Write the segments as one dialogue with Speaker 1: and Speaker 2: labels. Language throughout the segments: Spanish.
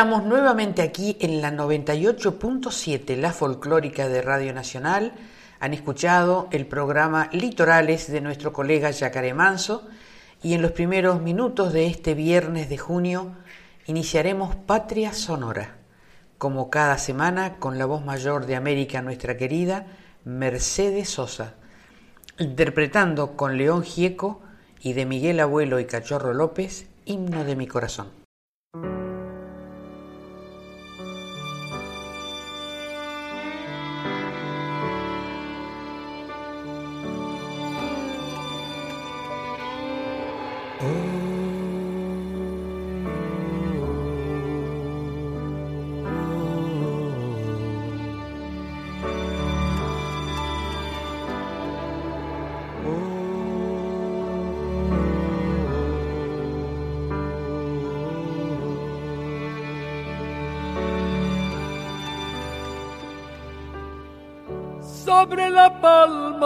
Speaker 1: Estamos nuevamente aquí en la 98.7, la folclórica de Radio Nacional. Han escuchado el programa Litorales de nuestro colega Yacaré Manso y en los primeros minutos de este viernes de junio iniciaremos Patria Sonora, como cada semana con la voz mayor de América, nuestra querida Mercedes Sosa, interpretando con León Gieco y de Miguel Abuelo y Cachorro López, Himno de mi Corazón.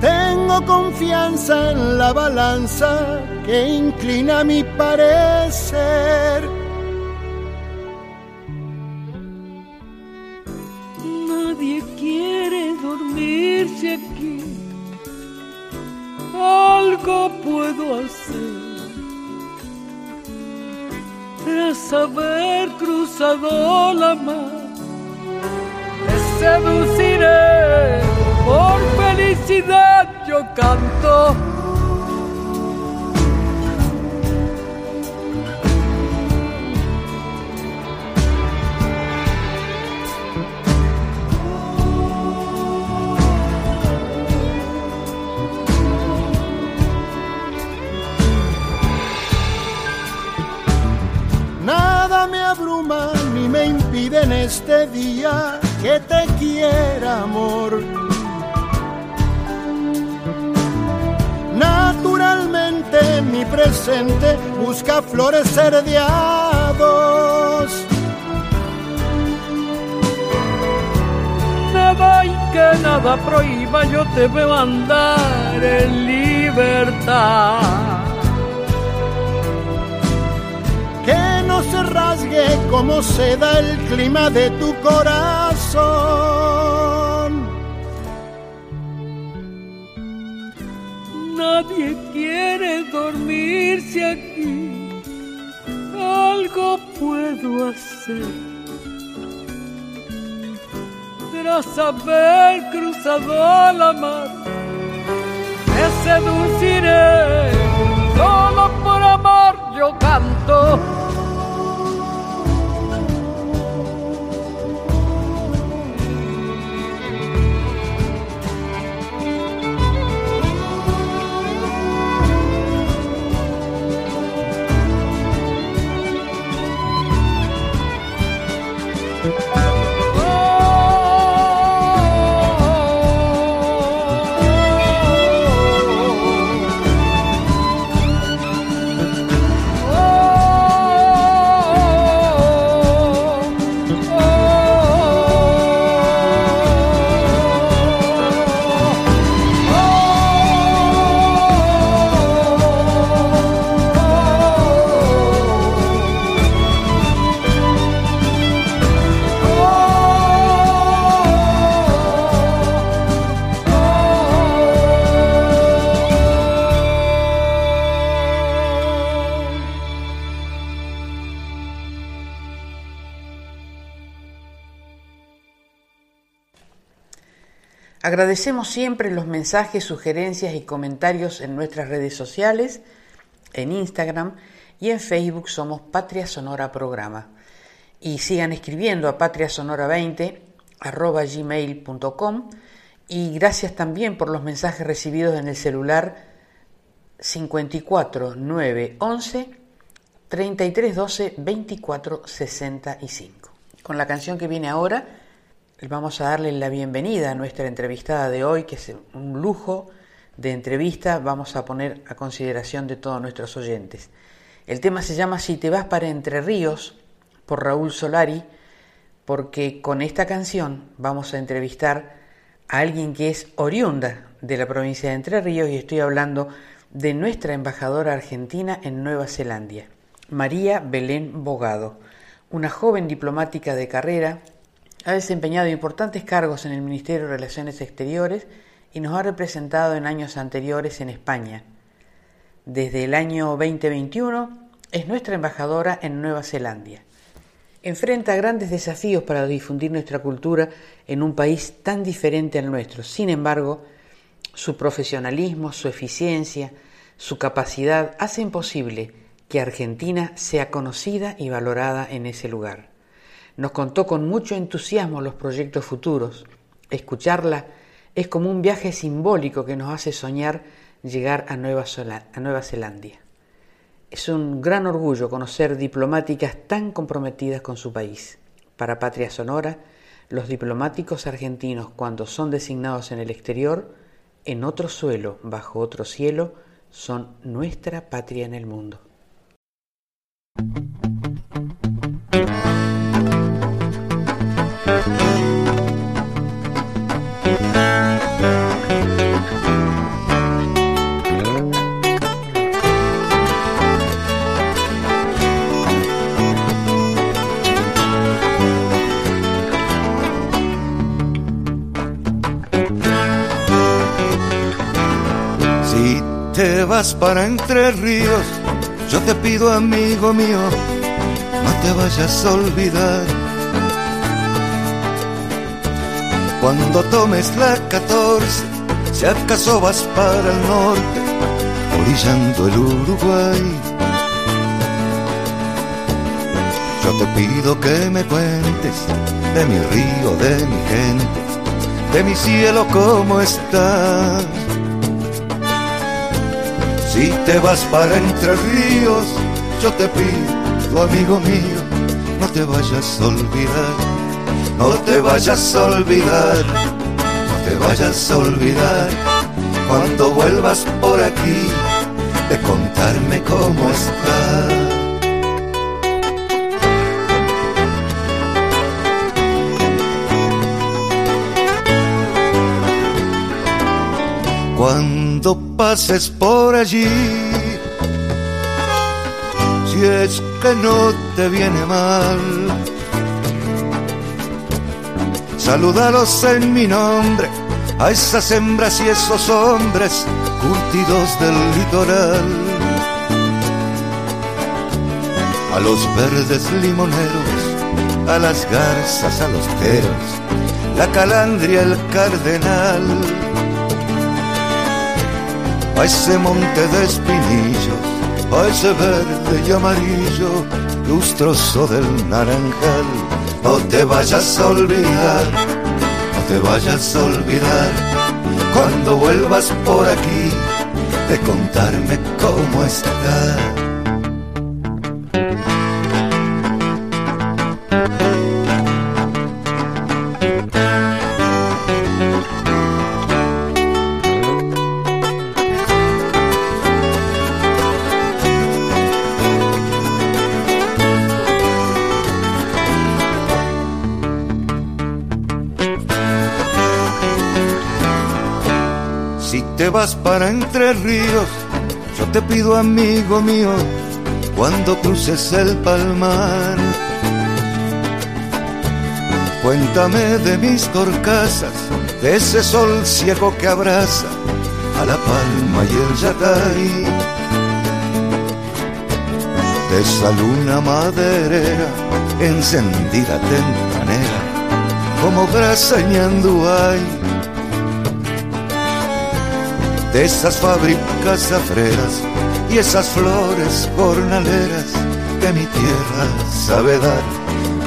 Speaker 2: Tengo confianza en la balanza que inclina mi parecer.
Speaker 3: Nadie quiere dormirse aquí. Algo puedo hacer tras haber cruzado la mar. Te seduciré por felicidad yo canto.
Speaker 2: Nada me abruma ni me impide en este día que te quiera, amor Naturalmente mi presente busca florecer de a
Speaker 3: Nada y que nada prohíba, yo te veo andar en libertad.
Speaker 2: Que no se rasgue como se da el clima de tu corazón
Speaker 3: Nadie quiere dormirse aquí. Algo puedo hacer. Tras haber cruzado la mar, me seduciré. Solo por amor yo canto
Speaker 1: Agradecemos siempre los mensajes, sugerencias y comentarios en nuestras redes sociales, en Instagram y en Facebook somos Patria Sonora Programa. Y sigan escribiendo a patriasonora20 arroba gmail.com y gracias también por los mensajes recibidos en el celular 54 9 11 33 12 24 65. Con la canción que viene ahora, vamos a darle la bienvenida a nuestra entrevistada de hoy, que es un lujo de entrevista, vamos a poner a consideración de todos nuestros oyentes. El tema se llama Si te vas para Entre Ríos, por Raúl Solari, porque con esta canción vamos a entrevistar a alguien que es oriunda de la provincia de Entre Ríos y estoy hablando de nuestra embajadora argentina en Nueva Zelanda, María Belén Bogado, una joven diplomática de carrera ha desempeñado importantes cargos en el Ministerio de Relaciones Exteriores y nos ha representado en años anteriores en España. Desde el año 2021 es nuestra embajadora en Nueva Zelanda. Enfrenta grandes desafíos para difundir nuestra cultura en un país tan diferente al nuestro. Sin embargo, su profesionalismo, su eficiencia, su capacidad hacen posible que Argentina sea conocida y valorada en ese lugar. Nos contó con mucho entusiasmo los proyectos futuros. Escucharla es como un viaje simbólico que nos hace soñar llegar a Nueva, a Nueva Zelanda. Es un gran orgullo conocer diplomáticas tan comprometidas con su país. Para Patria Sonora, los diplomáticos argentinos cuando son designados en el exterior, en otro suelo, bajo otro cielo, son nuestra patria en el mundo.
Speaker 4: Vas para Entre Ríos, yo te pido, amigo mío, no te vayas a olvidar. Cuando tomes la 14, si acaso vas para el norte, orillando el Uruguay. Yo te pido que me cuentes de mi río, de mi gente, de mi cielo, cómo está. Si te vas para Entre Ríos, yo te pido, amigo mío, no te vayas a olvidar, no te vayas a olvidar, no te vayas a olvidar, cuando vuelvas por aquí, de contarme cómo estás. Cuando pases por allí, si es que no te viene mal, saludalos en mi nombre, a esas hembras y esos hombres curtidos del litoral, a los verdes limoneros, a las garzas, a los teros, la calandria, el cardenal a ese monte de espinillos, a ese verde y amarillo, lustroso del naranjal. No te vayas a olvidar, no te vayas a olvidar, cuando vuelvas por aquí, de contarme cómo estás. Vas para Entre Ríos, yo te pido, amigo mío, cuando cruces el palmar, cuéntame de mis torcasas, de ese sol ciego que abraza a la palma y el yatay, de esa luna maderera encendida tempranera, como brasa en esas fábricas afreras y esas flores jornaleras que mi tierra sabe dar.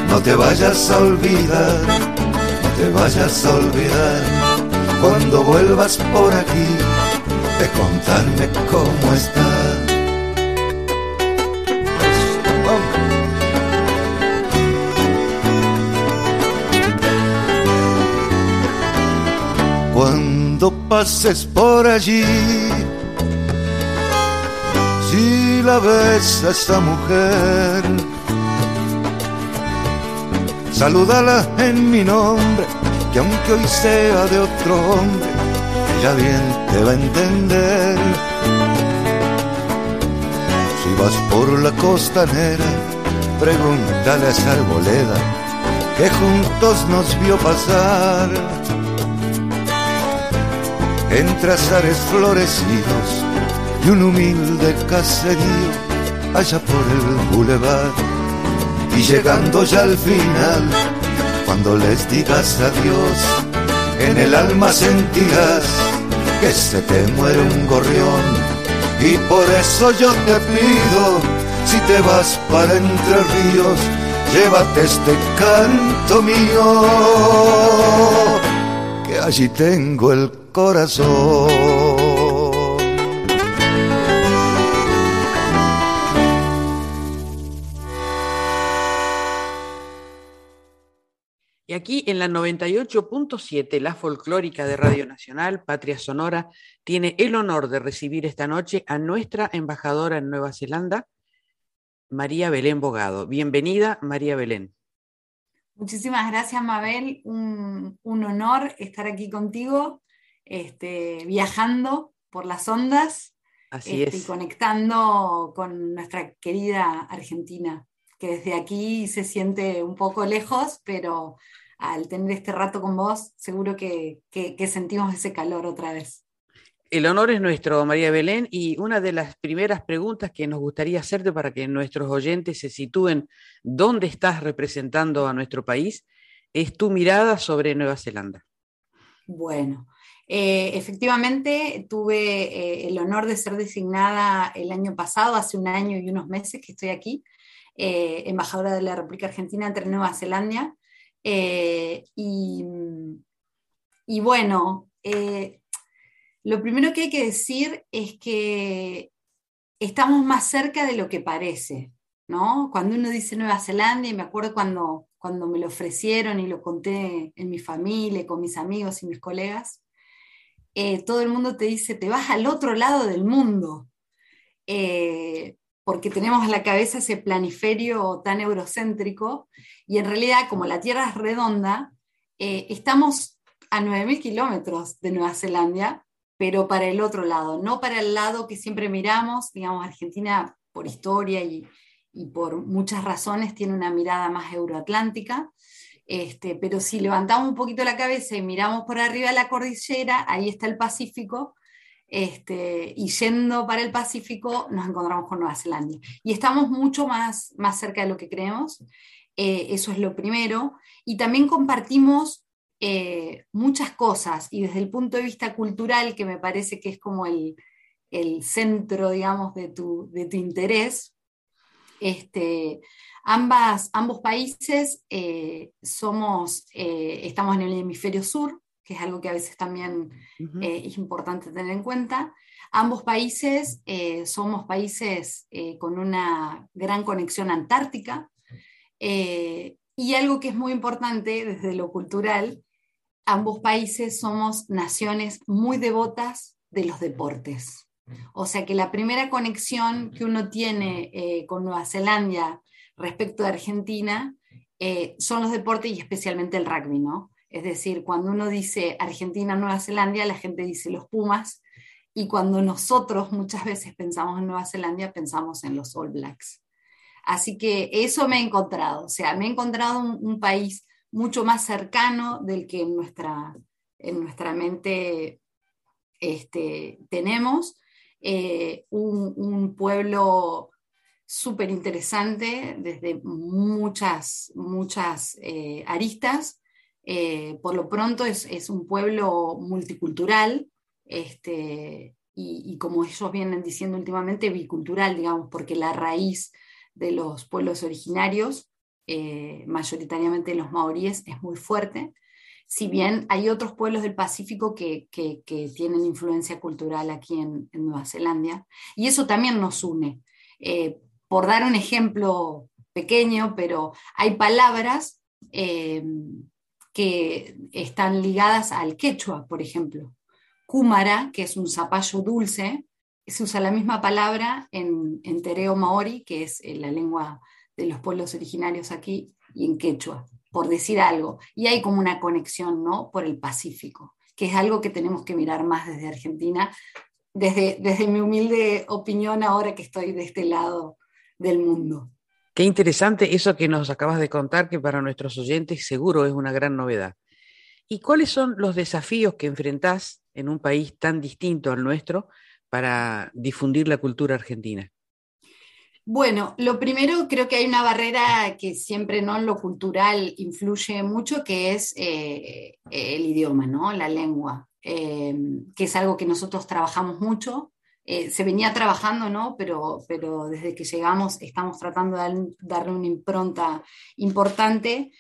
Speaker 4: No te vayas a olvidar, no te vayas a olvidar, cuando vuelvas por aquí, de contarme cómo estás. Pases por allí, si la ves a esa mujer, salúdala en mi nombre, que aunque hoy sea de otro hombre, ella bien te va a entender. Si vas por la costanera, pregúntale a esa arboleda que juntos nos vio pasar entre azares florecidos y un humilde caserío allá por el bulevar. Y llegando ya al final, cuando les digas adiós, en el alma sentirás que se te muere un gorrión. Y por eso yo te pido, si te vas para Entre Ríos, llévate este canto mío, que allí tengo el corazón.
Speaker 1: Y aquí en la 98.7, la folclórica de Radio Nacional, Patria Sonora, tiene el honor de recibir esta noche a nuestra embajadora en Nueva Zelanda, María Belén Bogado. Bienvenida, María Belén.
Speaker 5: Muchísimas gracias, Mabel. Un, un honor estar aquí contigo este, viajando por las ondas
Speaker 1: Así
Speaker 5: este,
Speaker 1: es.
Speaker 5: y conectando con nuestra querida Argentina, que desde aquí se siente un poco lejos, pero al tener este rato con vos, seguro que, que, que sentimos ese calor otra vez.
Speaker 1: El honor es nuestro, María Belén, y una de las primeras preguntas que nos gustaría hacerte para que nuestros oyentes se sitúen dónde estás representando a nuestro país es tu mirada sobre Nueva Zelanda.
Speaker 5: Bueno, eh, efectivamente, tuve eh, el honor de ser designada el año pasado, hace un año y unos meses que estoy aquí, eh, embajadora de la República Argentina entre Nueva Zelanda. Y, y, bueno, lo primero que hay que decir es que estamos más cerca de lo que parece, ¿no? Cuando uno dice Nueva Zelanda, y me acuerdo cuando, cuando me lo ofrecieron y lo conté en mi familia, con mis amigos y mis colegas, eh, todo el mundo te dice, te vas al otro lado del mundo, eh, porque tenemos en la cabeza ese planiferio tan eurocéntrico, y en realidad como la Tierra es redonda, eh, estamos a 9.000 kilómetros de Nueva Zelanda, pero para el otro lado, no para el lado que siempre miramos, digamos, Argentina por historia y, y por muchas razones tiene una mirada más euroatlántica, este, pero si levantamos un poquito la cabeza y miramos por arriba de la cordillera, ahí está el Pacífico, este, y yendo para el Pacífico nos encontramos con Nueva Zelanda. Y estamos mucho más, más cerca de lo que creemos, eh, eso es lo primero, y también compartimos eh, muchas cosas, y desde el punto de vista cultural, que me parece que es como el, el centro, digamos, de tu, de tu interés, este, ambas, ambos países eh, somos, eh, estamos en el hemisferio sur, que es algo que a veces también uh -huh. eh, es importante tener en cuenta. Ambos países somos países con una gran conexión antártica y algo que es muy importante desde lo cultural, ambos países somos naciones muy devotas de los deportes. O sea que la primera conexión que uno tiene eh, con Nueva Zelanda respecto de Argentina eh, son los deportes y especialmente el rugby, ¿no? Es decir, cuando uno dice Argentina-Nueva Zelanda, la gente dice los Pumas, y cuando nosotros muchas veces pensamos en Nueva Zelanda, pensamos en los All Blacks. Así que eso me he encontrado, o sea, me he encontrado un, país mucho más cercano del que en nuestra, en nuestra mente este, tenemos eh, un, pueblo súper interesante desde muchas, muchas eh, aristas. Eh, por lo pronto es, es, un pueblo multicultural, este, y, como ellos vienen diciendo últimamente, bicultural, digamos, porque la raíz de los pueblos originarios, eh, mayoritariamente los maoríes, es muy fuerte. Si bien hay otros pueblos del Pacífico que, tienen influencia cultural aquí en, Nueva Zelanda, y eso también nos une. Por dar un ejemplo pequeño, pero hay palabras eh, que están ligadas al quechua, por ejemplo. Kumara, que es un zapallo dulce, se usa la misma palabra en, en tereo maori, que es eh, la lengua de los pueblos originarios aquí, y en quechua, por decir algo. Y hay como una conexión, ¿no? Por el Pacífico, que es algo que tenemos que mirar más desde Argentina, desde, desde mi humilde opinión ahora que estoy de este lado del mundo.
Speaker 1: Qué interesante eso que nos acabas de contar, que para nuestros oyentes seguro es una gran novedad. ¿Y cuáles son los desafíos que enfrentás en un país tan distinto al nuestro para difundir la cultura argentina?
Speaker 5: Bueno, lo primero creo que hay una barrera que siempre no en lo cultural influye mucho, que es eh, el idioma, ¿no? La lengua, eh, que es algo que nosotros trabajamos mucho. Eh, se venía trabajando, ¿no? Pero, pero desde que llegamos estamos tratando de darle una impronta importante,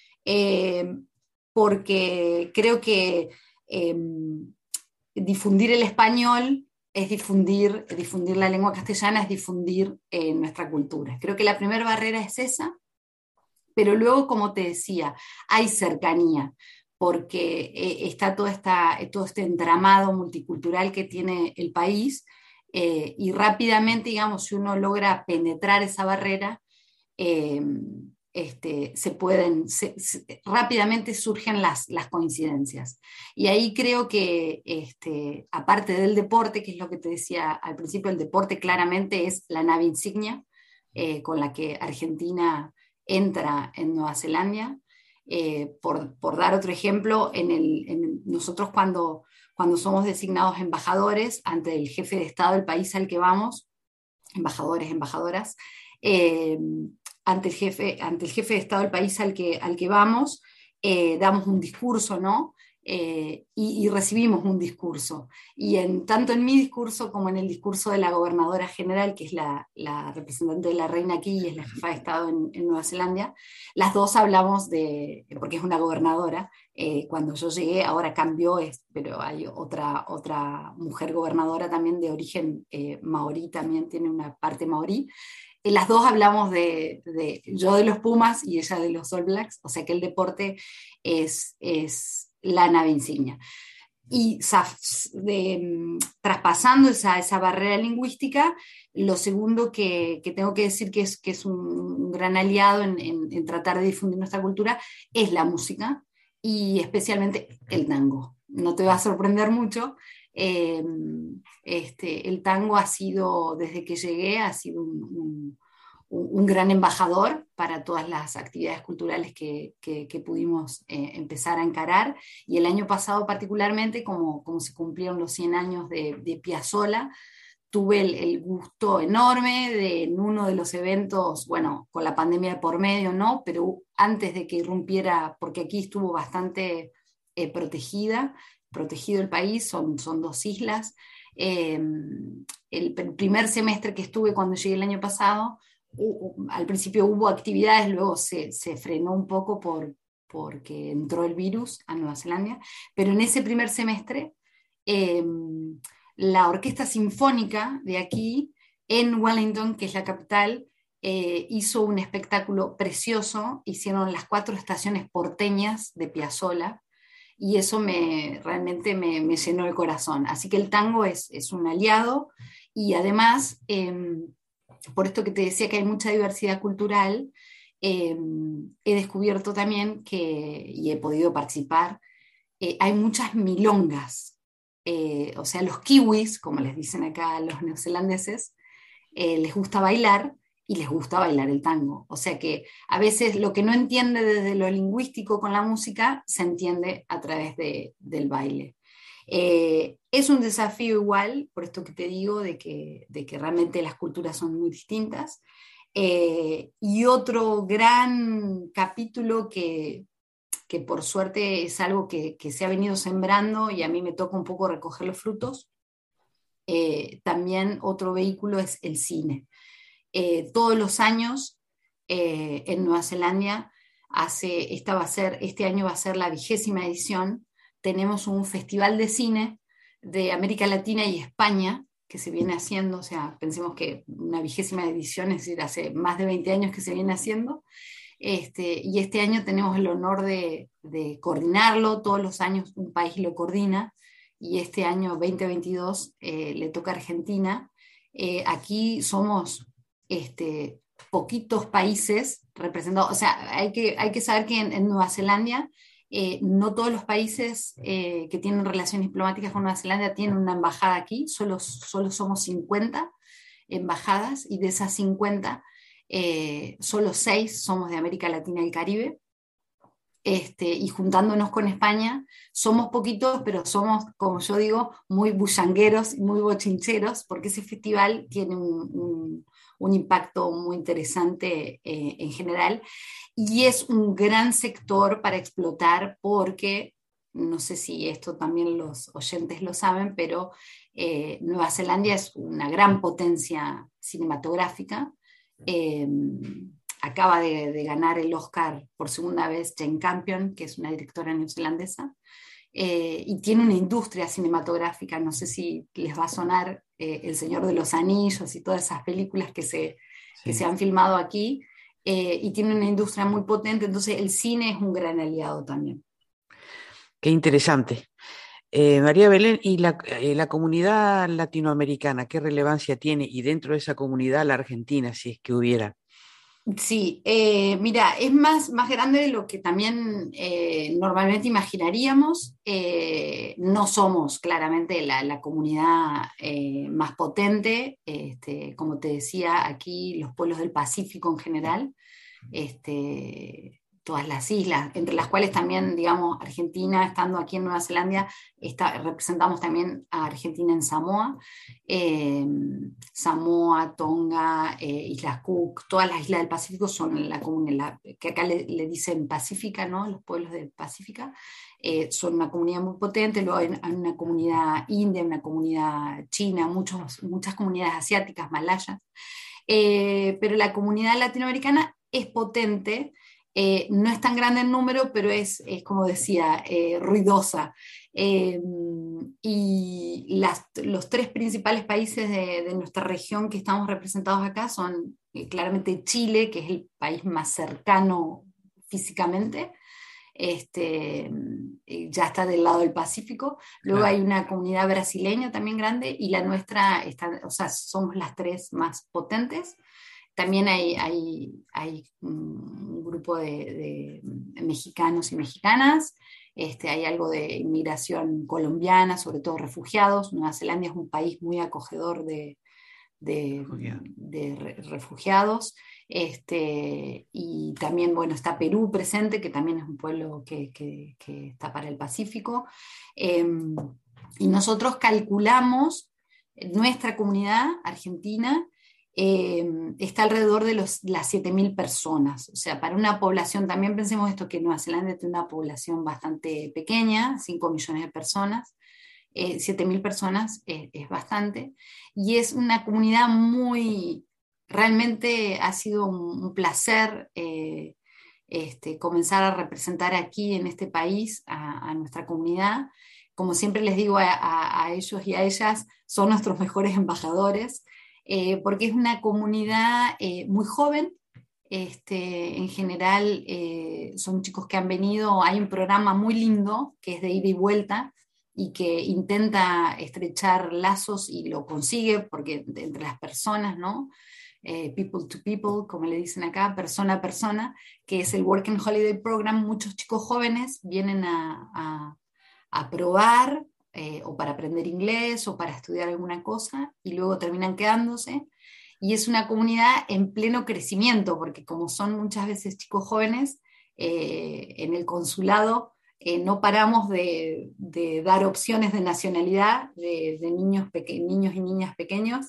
Speaker 5: porque creo que difundir el español es difundir, difundir la lengua castellana, es difundir eh, nuestra cultura. Creo que la primera barrera es esa, pero luego, como te decía, hay cercanía, porque eh, está esta, todo este entramado multicultural que tiene el país, eh, y rápidamente, digamos, si uno logra penetrar esa barrera, este, se pueden, rápidamente surgen las, coincidencias. Y ahí creo que, este, aparte del deporte, que es lo que te decía al principio, el deporte claramente es la nave insignia eh, con la que Argentina entra en Nueva Zelanda. Eh, por, dar otro ejemplo, en nosotros cuando, cuando somos designados embajadores ante el jefe de Estado del país al que vamos, embajadores, embajadoras, eh, ante el jefe, ante el jefe de Estado del país al que, al que vamos, eh, damos un discurso, ¿no? Eh, y, recibimos un discurso. Y en, tanto en mi discurso como en el discurso de la gobernadora general, que es la, representante de la reina aquí y es la jefa de Estado en, Nueva Zelanda, las dos hablamos de, porque es una gobernadora, eh, cuando yo llegué, ahora cambió, es, pero hay otra, otra mujer gobernadora también de origen maorí, también tiene una parte maorí, las dos hablamos de, yo de los Pumas y ella de los All Blacks, o sea que el deporte es, es la nave insignia. Y mm, traspasando esa, esa, barrera lingüística, lo segundo que, tengo que decir que es, que es un, gran aliado en, tratar de difundir nuestra cultura es la música y especialmente el tango. No te va a sorprender mucho, eh, este, el tango ha sido, desde que llegué, ha sido un, gran embajador para todas las actividades culturales que, pudimos eh, empezar a encarar. Y el año pasado particularmente, como, como se cumplieron los 100 años de, de tuve el, gusto enorme de en uno de los eventos, bueno, con la pandemia de por medio, ¿no? Pero antes de que irrumpiera, porque aquí estuvo bastante eh, protegida, protegido el país, son, son dos islas. Em, el, primer semestre que estuve cuando llegué el año pasado, al principio hubo actividades, luego se, frenó un poco por, porque entró el virus a Nueva Zelanda, pero en ese primer semestre em, la Orquesta Sinfónica de aquí, en Wellington, que es la capital, eh, hizo un espectáculo precioso, hicieron las cuatro estaciones porteñas de Piazzolla, y eso me, realmente me, llenó el corazón. Así que el tango es, un aliado y además, em, por esto que te decía que hay mucha diversidad cultural, em, he descubierto también que, y he podido participar, eh, hay muchas milongas. Eh, o sea, los kiwis, como les dicen acá los neozelandeses, eh, les gusta bailar y les gusta bailar el tango. O sea que a veces lo que no entiende desde lo lingüístico con la música se entiende a través del baile. Eh, es un desafío igual, por esto que te digo, de que, de que realmente las culturas son muy distintas. Eh, y otro gran capítulo que, que, por suerte es algo que, que, se ha venido sembrando y a mí me toca un poco recoger los frutos, también otro vehículo es el cine. todos los años en Nueva Zelanda esta va a ser, este año va a ser la vigésima edición, tenemos un festival de cine de América Latina y España que se viene haciendo, o sea, pensemos que una vigésima edición, es decir, hace más de 20 años que se viene haciendo, este, y este año tenemos el honor de, coordinarlo, todos los años un país lo coordina, y este año 2022 eh, le toca a Argentina. Eh, aquí somos este, poquitos países representados, o sea, hay que, hay que saber que en, Nueva Zelanda eh, no todos los países eh, que tienen relaciones diplomáticas con Nueva Zelanda tienen una embajada aquí, solo, solo somos 50 embajadas y de esas 50, eh, solo 6 somos de América Latina y Caribe. Este, y juntándonos con España, somos poquitos, pero somos, como yo digo, muy bullangueros, muy bochincheros, porque ese festival tiene un, un impacto muy interesante eh, en general. Y es un gran sector para explotar porque, no sé si esto también los oyentes lo saben, pero eh, Nueva Zelanda es una gran potencia cinematográfica. Em, acaba de, ganar el Oscar por segunda vez Jane Campion, que es una directora neozelandesa, eh, y tiene una industria cinematográfica, no sé si les va a sonar eh, El Señor de los Anillos y todas esas películas que se, se han filmado aquí, eh, y tiene una industria muy potente, entonces el cine es un gran aliado también.
Speaker 1: Qué interesante. María Belén, ¿y la, la, comunidad latinoamericana qué relevancia tiene? Y dentro de esa comunidad la Argentina, si es que hubiera.
Speaker 5: Sí, eh, mira, es más, más grande de lo que también eh, normalmente imaginaríamos. Eh, no somos claramente la, comunidad más potente. Este, como te decía, aquí los pueblos del Pacífico en general este, todas las islas, entre las cuales también, digamos, Argentina, estando aquí en Nueva Zelanda, está, representamos también a Argentina en Samoa, eh, Samoa, Tonga, eh, Islas Cook, todas las islas del Pacífico son la comunidad, que acá le, dicen Pacífica, ¿no? Los pueblos de Pacífica. Eh, son una comunidad muy potente, luego hay, una comunidad india, una comunidad china, muchos, muchas comunidades asiáticas, malayas, pero la comunidad latinoamericana es potente eh, no es tan grande en número, pero es, como decía, eh, ruidosa. Eh, y los tres principales países de, nuestra región que estamos representados acá son claramente Chile, que es el país más cercano físicamente, este, ya está del lado del Pacífico. Luego hay una comunidad brasileña también grande y la nuestra, está, o sea, somos las tres más potentes. También hay, hay, un grupo de, mexicanos y mexicanas, este, hay algo de inmigración colombiana, sobre todo refugiados. Nueva Zelanda es un país muy acogedor de, refugiados. Este, y también, bueno, está Perú presente, que también es un pueblo que, está para el Pacífico. Em, y nosotros calculamos nuestra comunidad argentina eh, está alrededor de los, las 7.000 personas. O sea, para una población, también pensemos esto, que Nueva Zelanda tiene una población bastante pequeña, 5 millones de personas. Eh, 7.000 personas es, bastante. Y es una comunidad muy, realmente ha sido un, placer eh, este, comenzar a representar aquí en este país a, nuestra comunidad. Como siempre les digo a ellos y a ellas, son nuestros mejores embajadores. Eh, porque es una comunidad eh, muy joven. Este, en general eh, son chicos que han venido, hay un programa muy lindo que es de ida y vuelta y que intenta estrechar lazos y lo consigue porque entre las personas, ¿no? people to people, como le dicen acá, persona a persona, que es el Working Holiday Program, muchos chicos jóvenes vienen a, a, a probar eh, o para aprender inglés o para estudiar alguna cosa y luego terminan quedándose. Y es una comunidad en pleno crecimiento, porque como son muchas veces chicos jóvenes, eh, en el consulado eh, no paramos de, dar opciones de nacionalidad de, niños, niños y niñas pequeños,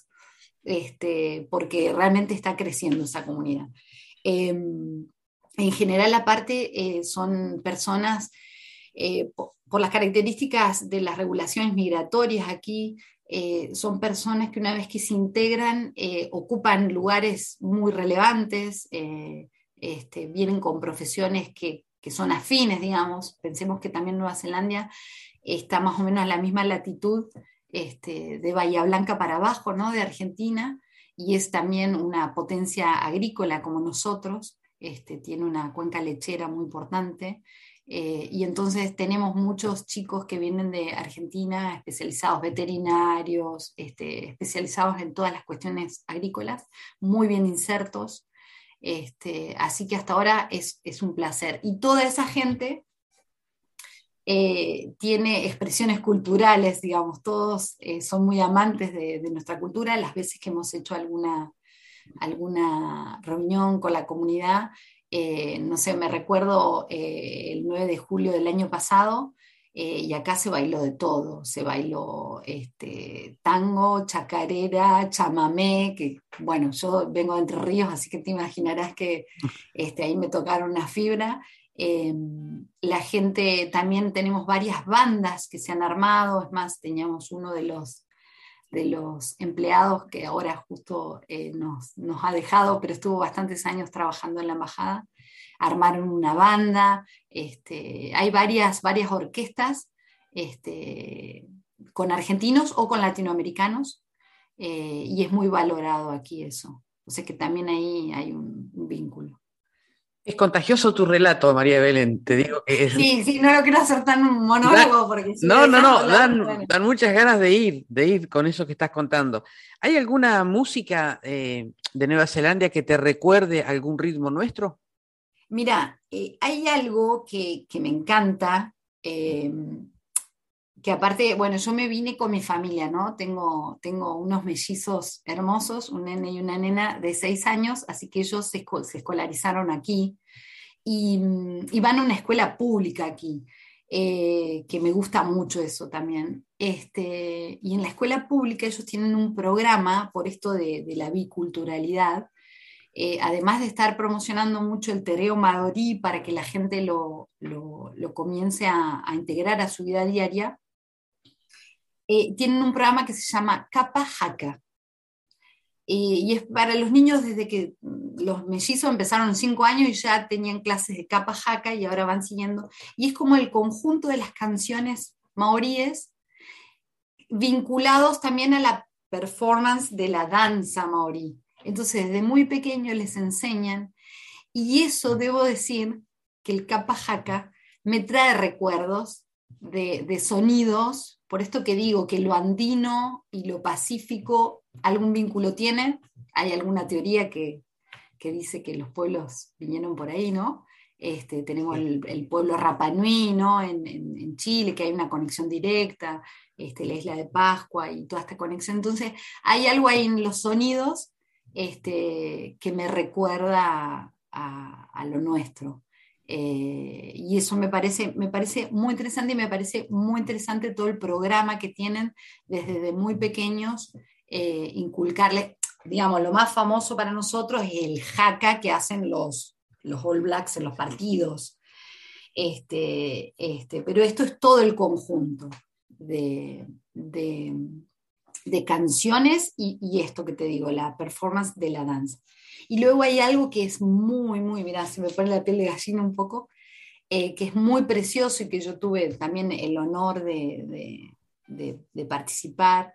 Speaker 5: este, porque realmente está creciendo esa comunidad. Em, en general, aparte, son personas por las características de las regulaciones migratorias aquí, eh, son personas que una vez que se integran eh, ocupan lugares muy relevantes, eh, este, vienen con profesiones que, son afines, digamos. Pensemos que también Nueva Zelanda está más o menos a la misma latitud este, de Bahía Blanca para abajo, ¿no? de Argentina, y es también una potencia agrícola como nosotros, este, tiene una cuenca lechera muy importante. Eh, y entonces tenemos muchos chicos que vienen de Argentina, especializados veterinarios, este, especializados en todas las cuestiones agrícolas, muy bien insertos. Este, así que hasta ahora es, un placer. Y toda esa gente eh, tiene expresiones culturales, digamos, todos eh, son muy amantes de, de, nuestra cultura. Las veces que hemos hecho alguna, alguna reunión con la comunidad, eh, no sé, me recuerdo eh, el 9 de julio del año pasado, eh, y acá se bailó de todo, se bailó este, tango, chacarera, chamamé, que bueno, yo vengo de Entre Ríos, así que te imaginarás que este, ahí me tocaron una fibra. La gente, también tenemos varias bandas que se han armado, es más, teníamos uno de los de los empleados que ahora justo eh, nos, ha dejado, pero estuvo bastantes años trabajando en la embajada, armaron una banda, este, hay varias, varias orquestas este, con argentinos o con latinoamericanos, eh, y es muy valorado aquí eso. O sea que también ahí hay un vínculo.
Speaker 1: Es contagioso tu relato, María Belén, te digo que es...
Speaker 5: Sí, sí, no lo quiero hacer tan un monólogo porque...
Speaker 1: no, no, no, dan, muchas ganas de ir, de ir con eso que estás contando. ¿Hay alguna música eh, de Nueva Zelanda que te recuerde algún ritmo nuestro?
Speaker 5: Mira, eh, hay algo que, me encanta, eh, que aparte, bueno, yo me vine con mi familia, ¿no? Tengo, tengo unos mellizos hermosos, un nene y una nena de seis años, así que ellos se, escolarizaron aquí y, van a una escuela pública aquí, eh, que me gusta mucho eso también. Este, y en la escuela pública ellos tienen un programa por esto de, la biculturalidad, eh, además de estar promocionando mucho el tereo maorí para que la gente lo, comience a, integrar a su vida diaria, eh, tienen un programa que se llama Capa Jaca. y es para los niños desde que mm, los mellizos empezaron cinco años y ya tenían clases de capa jaca y ahora van siguiendo. Y es como el conjunto de las canciones maoríes vinculados también a la performance de la danza maorí. Entonces, desde muy pequeño les enseñan, y eso debo decir que el capa jaca me trae recuerdos de, de sonidos por esto que digo que lo andino y lo pacífico algún vínculo tiene, hay alguna teoría que, dice que los pueblos vinieron por ahí, ¿no? Este, tenemos el, pueblo Rapanui, ¿no? En, Chile, que hay una conexión directa, este, la isla de Pascua y toda esta conexión. Entonces, hay algo ahí en los sonidos este, que me recuerda a lo nuestro. Eh, y eso me parece, me parece muy interesante y me parece muy interesante todo el programa que tienen desde muy pequeños, eh, inculcarle, digamos, lo más famoso para nosotros es el jaca que hacen los, los All Blacks en los partidos. Este, este, pero esto es todo el conjunto de, de, canciones y, y, esto que te digo, la performance de la danza. Y luego hay algo que es muy, muy, mira, se me pone la piel de gallina un poco, eh, que es muy precioso y que yo tuve también el honor de, participar.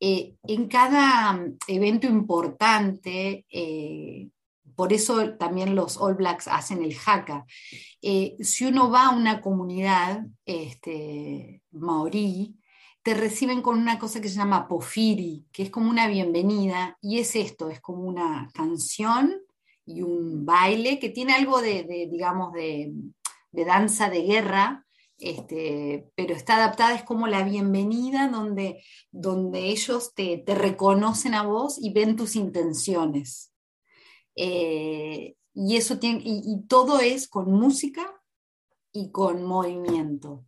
Speaker 5: Eh, en cada evento importante, eh, por eso también los All Blacks hacen el haka. si uno va a una comunidad este, maorí, te reciben con una cosa que se llama pofiri, que es como una bienvenida, y es esto, es como una canción y un baile que tiene algo de, digamos, de, danza de guerra, este, pero está adaptada, es como la bienvenida donde, donde ellos te, reconocen a vos y ven tus intenciones. Eh, y, eso tiene, y todo es con música y con movimiento.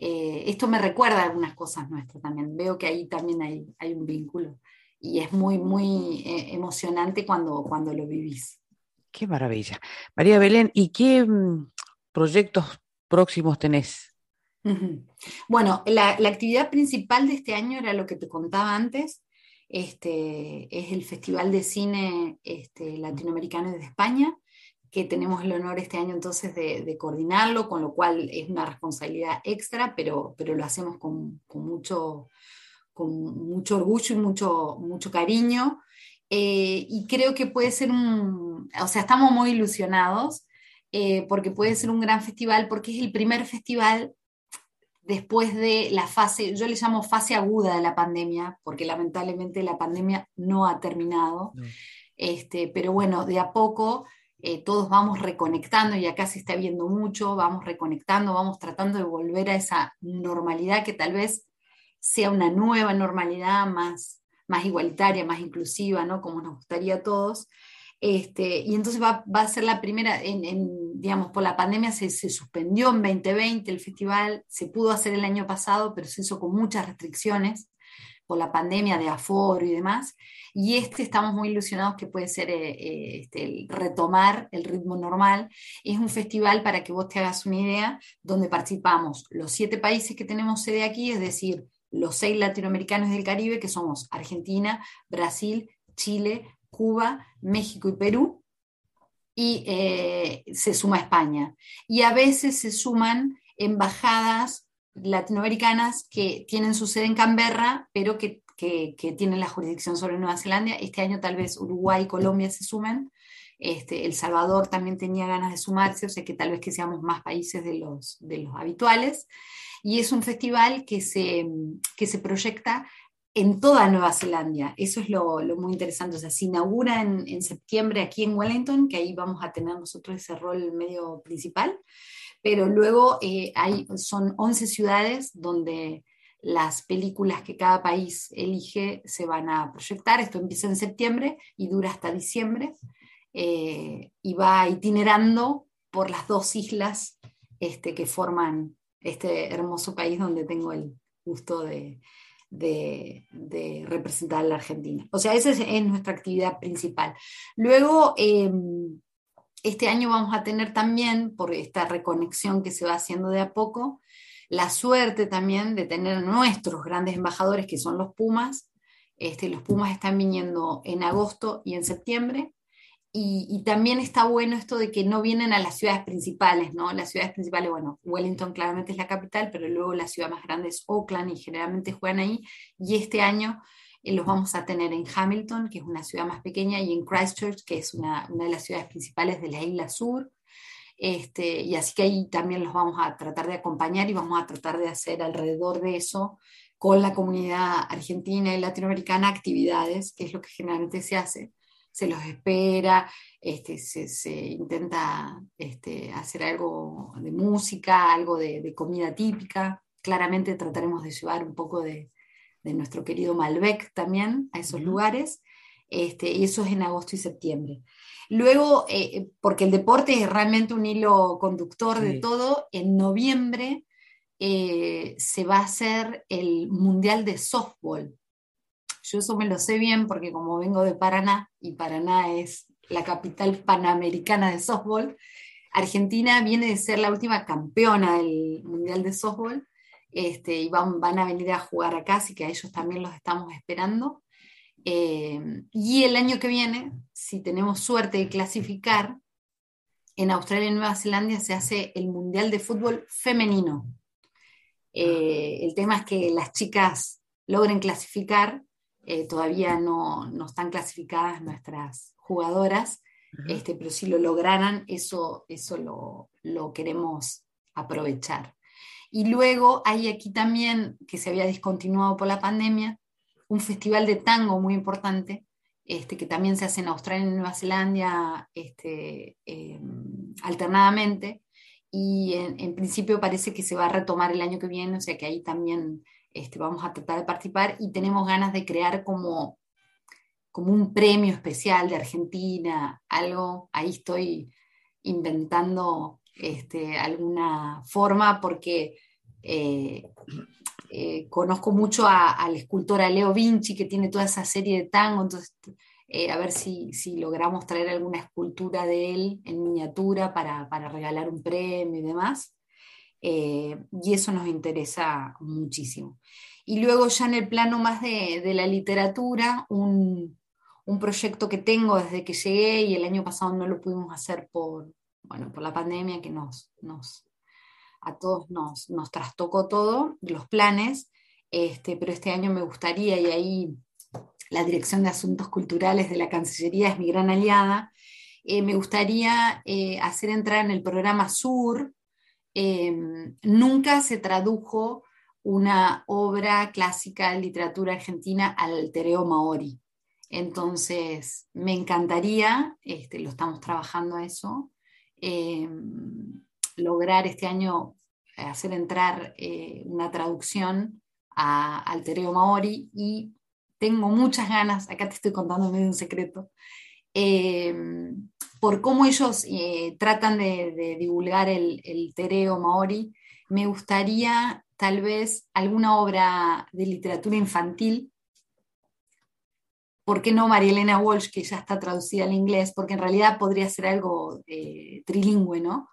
Speaker 5: Eh, esto me recuerda algunas cosas nuestras también. Veo que ahí también hay, un vínculo y es muy, muy eh, emocionante cuando, cuando lo vivís.
Speaker 1: Qué maravilla. María Belén, ¿y qué mm, proyectos próximos tenés
Speaker 5: Bueno, la, actividad principal de este año era lo que te contaba antes, este, es el Festival de Cine este, Latinoamericano de España, que tenemos el honor este año entonces de, coordinarlo, con lo cual es una responsabilidad extra, pero, pero lo hacemos con, mucho, con mucho orgullo y mucho, mucho cariño. Eh, y creo que puede ser un, o sea, estamos muy ilusionados eh, porque puede ser un gran festival, porque es el primer festival después de la fase, yo le llamo fase aguda de la pandemia, porque lamentablemente la pandemia no ha terminado, este, pero bueno, de a poco eh, todos vamos reconectando, y acá se está viendo mucho, vamos reconectando, vamos tratando de volver a esa normalidad que tal vez sea una nueva normalidad más, más igualitaria, más inclusiva, ¿no? Como nos gustaría a todos. Este, y entonces va, a ser la primera, en, digamos, por la pandemia se, suspendió en 2020 el festival, se pudo hacer el año pasado, pero se hizo con muchas restricciones por la pandemia de aforo y demás. Y este estamos muy ilusionados que puede ser eh, eh, este, retomar el ritmo normal. Es un festival, para que vos te hagas una idea, donde participamos los siete países que tenemos sede aquí, es decir, los seis latinoamericanos del Caribe, que somos Argentina, Brasil, Chile, Cuba, México y Perú, y eh, se suma España. Y a veces se suman embajadas latinoamericanas que tienen su sede en Canberra, pero que, tienen la jurisdicción sobre Nueva Zelanda. Este año tal vez Uruguay y Colombia se sumen. Este, el Salvador también tenía ganas de sumarse, o sea que tal vez que seamos más países de los, de los habituales. Y es un festival que se, que se proyecta en toda Nueva Zelanda. Eso es lo, muy interesante. O sea, se inaugura en, septiembre aquí en Wellington, que ahí vamos a tener nosotros ese rol medio principal, pero luego eh, hay, son 11 ciudades donde las películas que cada país elige se van a proyectar. Esto empieza en septiembre y dura hasta diciembre eh, y va itinerando por las dos islas este, que forman este hermoso país donde tengo el gusto de, representar a la Argentina. O sea, esa es, nuestra actividad principal. Luego, em, este año vamos a tener también, por esta reconexión que se va haciendo de a poco, la suerte también de tener nuestros grandes embajadores, que son los Pumas. Este, los Pumas están viniendo en agosto y en septiembre. Y, también está bueno esto de que no vienen a las ciudades principales, ¿no? Las ciudades principales, bueno, Wellington claramente es la capital, pero luego la ciudad más grande es Auckland y generalmente juegan ahí. Y este año los vamos a tener en Hamilton, que es una ciudad más pequeña, y en Christchurch, que es una, una de las ciudades principales de la isla sur. Este, y así que ahí también los vamos a tratar de acompañar y vamos a tratar de hacer alrededor de eso con la comunidad argentina y latinoamericana actividades, que es lo que generalmente se hace se los espera, este, se, intenta este, hacer algo de música, algo de, comida típica. Claramente trataremos de llevar un poco de, nuestro querido Malbec también a esos lugares. Este, y eso es en agosto y septiembre. Luego, eh, porque el deporte es realmente un hilo conductor de todo, en noviembre eh, se va a hacer el Mundial de Softball yo eso me lo sé bien porque como vengo de Paraná y Paraná es la capital panamericana de softball, Argentina viene de ser la última campeona del Mundial de Softball este, y van, van a venir a jugar acá, así que a ellos también los estamos esperando. Eh, y el año que viene, si tenemos suerte de clasificar, en Australia y Nueva Zelanda se hace el Mundial de Fútbol Femenino. Eh, el tema es que las chicas logren clasificar eh, todavía no, están clasificadas nuestras jugadoras, este, pero si lo lograran, eso, eso lo, queremos aprovechar. Y luego hay aquí también, que se había discontinuado por la pandemia, un festival de tango muy importante, este, que también se hace en Australia y Nueva Zelanda este, em, alternadamente, y en, en, principio parece que se va a retomar el año que viene, o sea que ahí también este, vamos a tratar de participar. Y tenemos ganas de crear como, como un premio especial de Argentina, algo, ahí estoy inventando este, alguna forma porque eh, eh, conozco mucho a, la escultora Leo Vinci que tiene toda esa serie de tango, entonces eh, a ver si, logramos traer alguna escultura de él en miniatura para, para regalar un premio y demás. y eso nos interesa muchísimo. Y luego ya en el plano más de, la literatura, un, proyecto que tengo desde que llegué y el año pasado no lo pudimos hacer por, bueno, por la pandemia que nos, nos a todos nos, nos trastocó todo, los planes, este, pero este año me gustaría, y ahí la Dirección de Asuntos Culturales de la Cancillería es mi gran aliada, eh, me gustaría eh, hacer entrar en el programa Sur. Em, nunca se tradujo una obra clásica de literatura argentina al Tereo Maori. Entonces, me encantaría, este, lo estamos trabajando eso, em, lograr este año hacer entrar eh, una traducción al Tereo Maori y tengo muchas ganas, acá te estoy contando medio un secreto, eh, por cómo ellos eh, tratan de, divulgar el, tereo maori, me gustaría tal vez alguna obra de literatura infantil. ¿Por qué no María Elena Walsh, que ya está traducida al inglés? Porque en realidad podría ser algo eh, trilingüe, ¿no?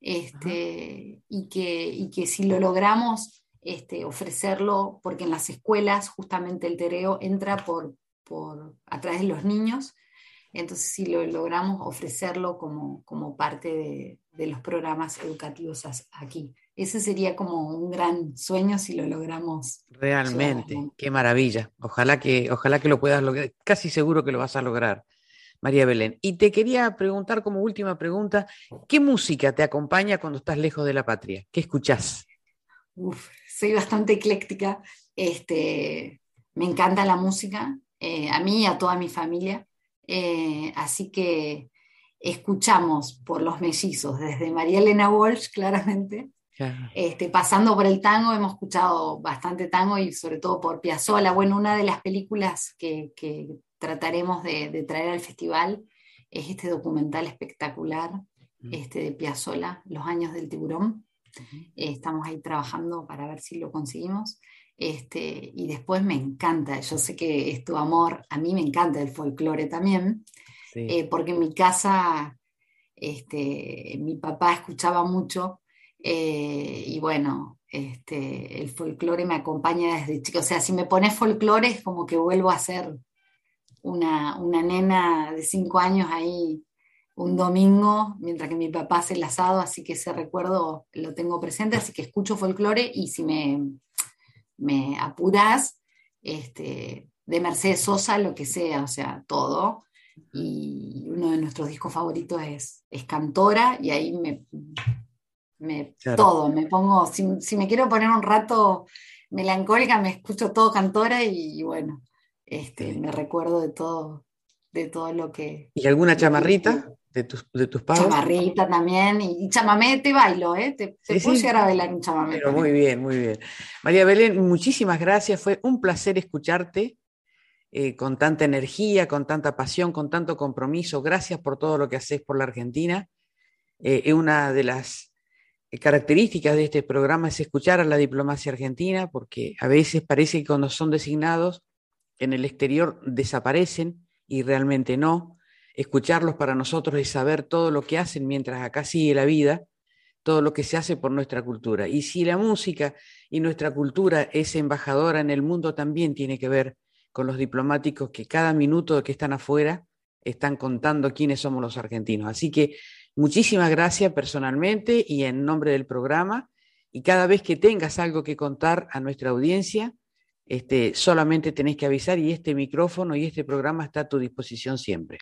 Speaker 5: Este, y, que, y que si lo logramos, este, ofrecerlo, porque en las escuelas justamente el tereo entra por, por, a través de los niños, entonces si lo logramos ofrecerlo como, como parte de, los programas educativos aquí. Ese sería como un gran sueño si lo logramos.
Speaker 1: Realmente, qué maravilla. Ojalá que, ojalá que lo puedas lograr, casi seguro que lo vas a lograr. María Belén. Y te quería preguntar como última pregunta, ¿qué música te acompaña cuando estás lejos de la patria? ¿Qué escuchás?
Speaker 5: Uf, soy bastante ecléctica, este, me encanta la música, eh, a mí y a toda mi familia, eh, así que escuchamos por los mellizos, desde María Elena Walsh, claramente, este, pasando por el tango, hemos escuchado bastante tango y sobre todo por Piazzolla. Bueno, una de las películas que, trataremos de, traer al festival es este documental espectacular mm. este, de Piazzolla, Los años del tiburón. Eh, estamos ahí trabajando para ver si lo conseguimos. Este, y después me encanta, yo sé que es tu amor, a mí me encanta el folclore también, eh, porque en mi casa este, mi papá escuchaba mucho eh, y bueno, este, el folclore me acompaña desde chico. O sea, si me pones folclore es como que vuelvo a ser una, una nena de cinco años ahí un domingo, mientras que mi papá hace el asado, así que ese recuerdo lo tengo presente, así que escucho folclore y si me, me apuras, este, de Mercedes Sosa, lo que sea, o sea, todo. Y uno de nuestros discos favoritos es, es Cantora, y ahí me, me todo, me pongo, si, me quiero poner un rato melancólica, me escucho todo Cantora y, bueno, este, me recuerdo de todo, de todo lo que...
Speaker 1: ¿Y alguna chamarrita? de tus, de tus padres.
Speaker 5: Chamarrita también, y, chamamé te bailo, ¿eh? Te, puedo llegar a bailar un chamamé.
Speaker 1: Pero muy bien, muy bien. María Belén, muchísimas gracias, fue un placer escucharte eh, con tanta energía, con tanta pasión, con tanto compromiso. Gracias por todo lo que haces por la Argentina. Eh, es una de las características de este programa es escuchar a la diplomacia argentina, porque a veces parece que cuando son designados en el exterior desaparecen y realmente no escucharlos para nosotros es saber todo lo que hacen mientras acá sigue la vida, todo lo que se hace por nuestra cultura. Y si la música y nuestra cultura es embajadora en el mundo, también tiene que ver con los diplomáticos que cada minuto que están afuera están contando quiénes somos los argentinos. Así que muchísimas gracias personalmente y en nombre del programa. Y cada vez que tengas algo que contar a nuestra audiencia, este, solamente tenés que avisar y este micrófono y este programa está a tu disposición siempre.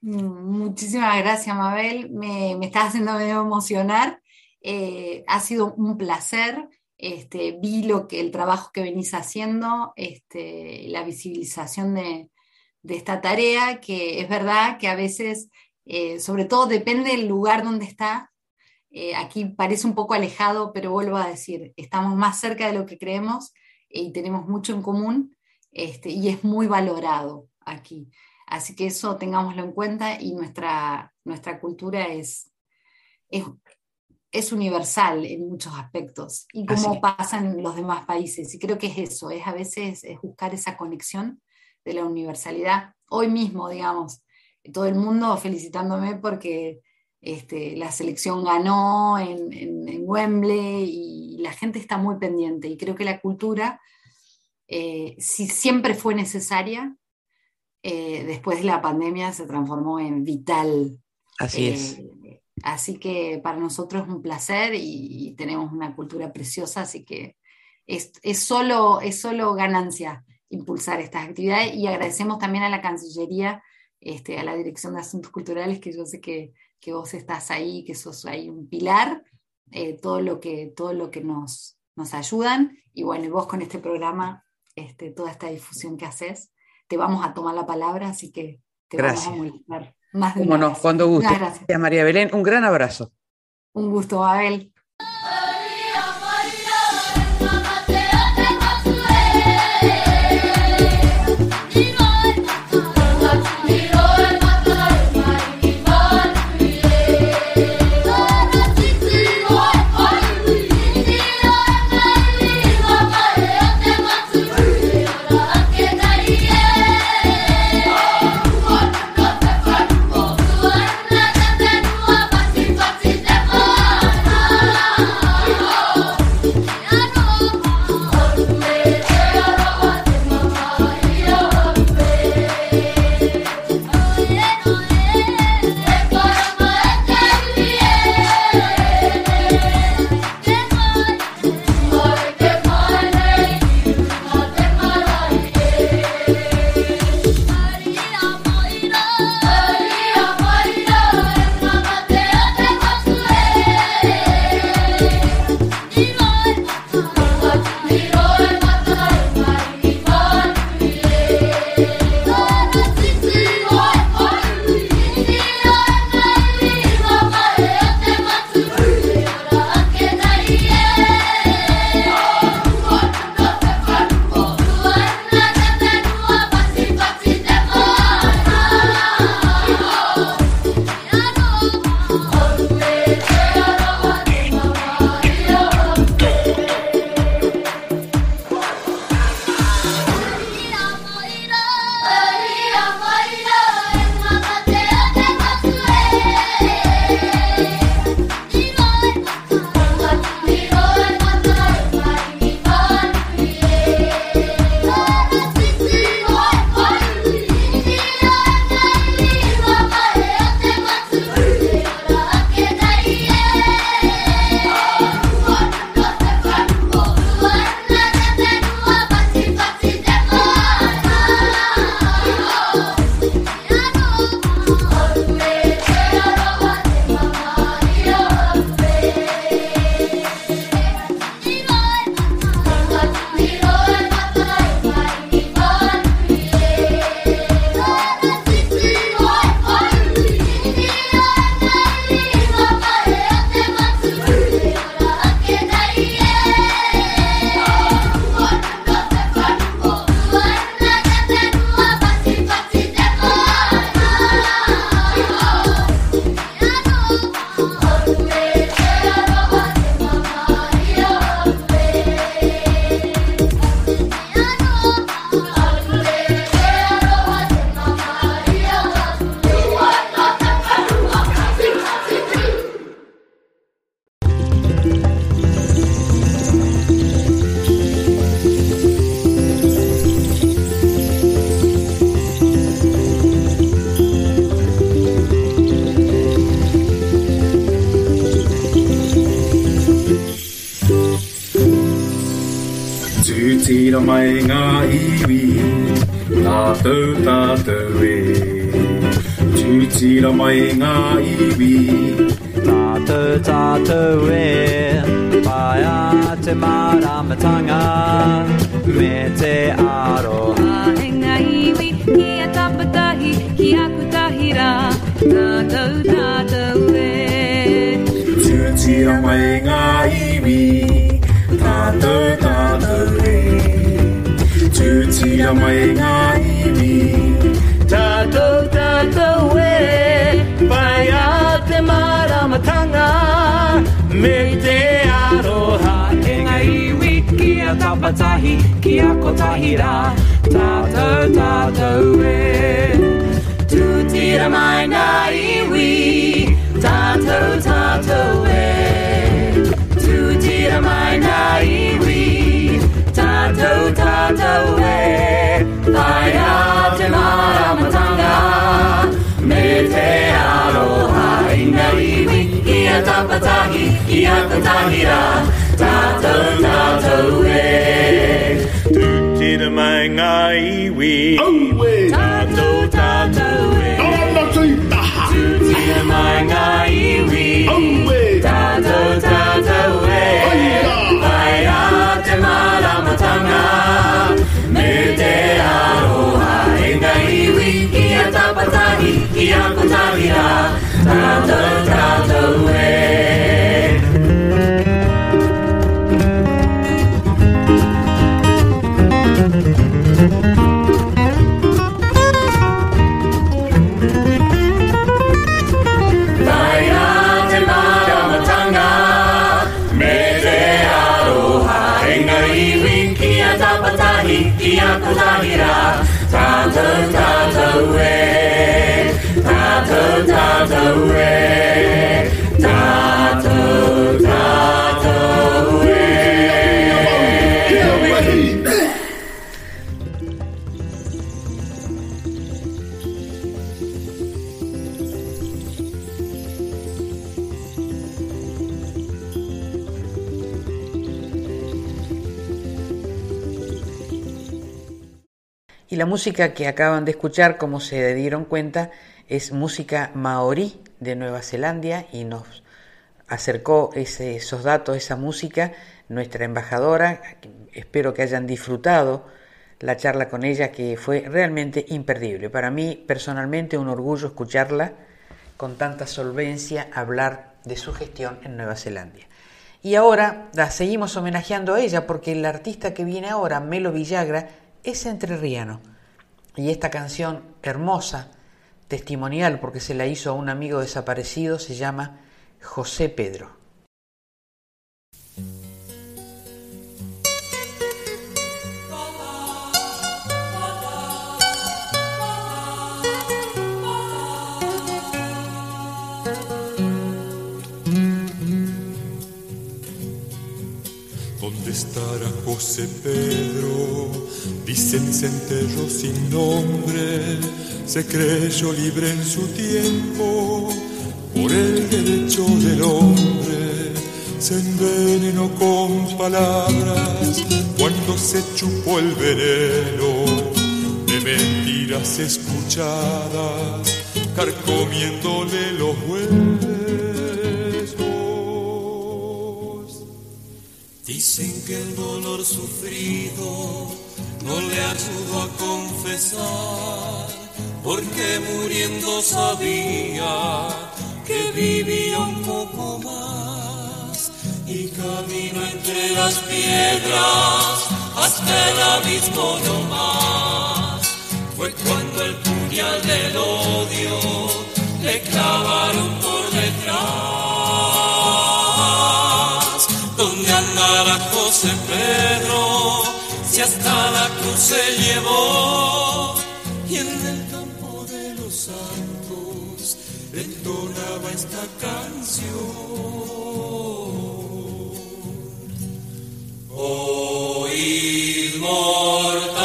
Speaker 5: Mm, muchísimas gracias, Mabel. Me, estás haciendo medio emocionar. Eh, ha sido un placer. Este, vi lo que el trabajo que venís haciendo, este, la visibilización de, esta tarea, que es verdad que a veces, eh, sobre todo depende del lugar donde está. Eh, aquí parece un poco alejado, pero vuelvo a decir, estamos más cerca de lo que creemos y tenemos mucho en común este, y es muy valorado aquí. Así que eso tengámoslo en cuenta y nuestra, nuestra cultura es, es, universal en muchos aspectos y como pasa en los demás países. Y creo que es eso, es a veces es buscar esa conexión de la universalidad. Hoy mismo, digamos, todo el mundo felicitándome porque
Speaker 6: este, la selección ganó en, Wembley y la gente está muy pendiente. Y creo que la cultura, eh, si siempre fue necesaria, eh, después de la pandemia se transformó en vital.
Speaker 1: Así es.
Speaker 6: Eh, así que para nosotros es un placer y, tenemos una cultura preciosa, así que es, solo, es solo ganancia impulsar estas actividades y agradecemos también a la Cancillería, este, a la Dirección de Asuntos Culturales, que yo sé que, vos estás ahí, que sos ahí un pilar, eh, todo lo que, todo lo que nos, nos ayudan y bueno, y vos con este programa, este, toda esta difusión que haces, te vamos a tomar la palabra, así que te
Speaker 1: gracias.
Speaker 6: vamos a molestar más
Speaker 1: de una cuando guste. Gracias. María Belén, un gran abrazo.
Speaker 6: Un gusto, Abel.
Speaker 7: nga iwi Tātou tātou
Speaker 8: e Pai a te māramatanga Me te aroha E ngā iwi Ki a tapatahi Ki a kutahira Tātou tātou e Tuatia mai ngā iwi Tātou tātou e Tuatia mai ngā iwi ia tapatahi ki a kotahira tātou tātou e tūtira mai nā iwi tātou tātou e tūtira mai nā iwi tātou tātou e pai a te maramatanga me te aroha i nā iwi ki a tapatahi ki a kotahira nato, nato way. Tutti de mai ngai we. Oh, way. Tato, tato way. No, no, no, see. Tutti de mai ngai we. Oh, way. Tato, tato way. Oh, yeah. A te malamatanga.
Speaker 1: Me te Y la música que acaban de escuchar, como se dieron cuenta, es música maorí de Nueva Zelanda y nos acercó esos datos, esa música, nuestra embajadora. Espero que hayan disfrutado la charla con ella, que fue realmente imperdible. Para mí, personalmente, un orgullo escucharla con tanta solvencia hablar de su gestión en Nueva Zelanda. Y ahora la seguimos homenajeando a ella porque el artista que viene ahora, Melo Villagra, es entrerriano. Y esta canción hermosa, testimonial porque se la hizo a un amigo desaparecido, se llama José Pedro.
Speaker 9: ¿Dónde estará José Pedro? Dicen enterró sin nombre, se creyó libre en su tiempo por el derecho del hombre. Se envenenó con palabras cuando se chupó el veneno de mentiras escuchadas, carcomiéndole los huesos.
Speaker 10: Dicen que el dolor sufrido no le ayudó a confesar, porque muriendo sabía que vivía un poco más y camino entre las piedras hasta el abismo no más. Fue cuando el puñal del odio le clavaron por detrás. ¿Dónde andará José Pedro? Si hasta la cruz se llevó entonaba esta canción. Oíd mortales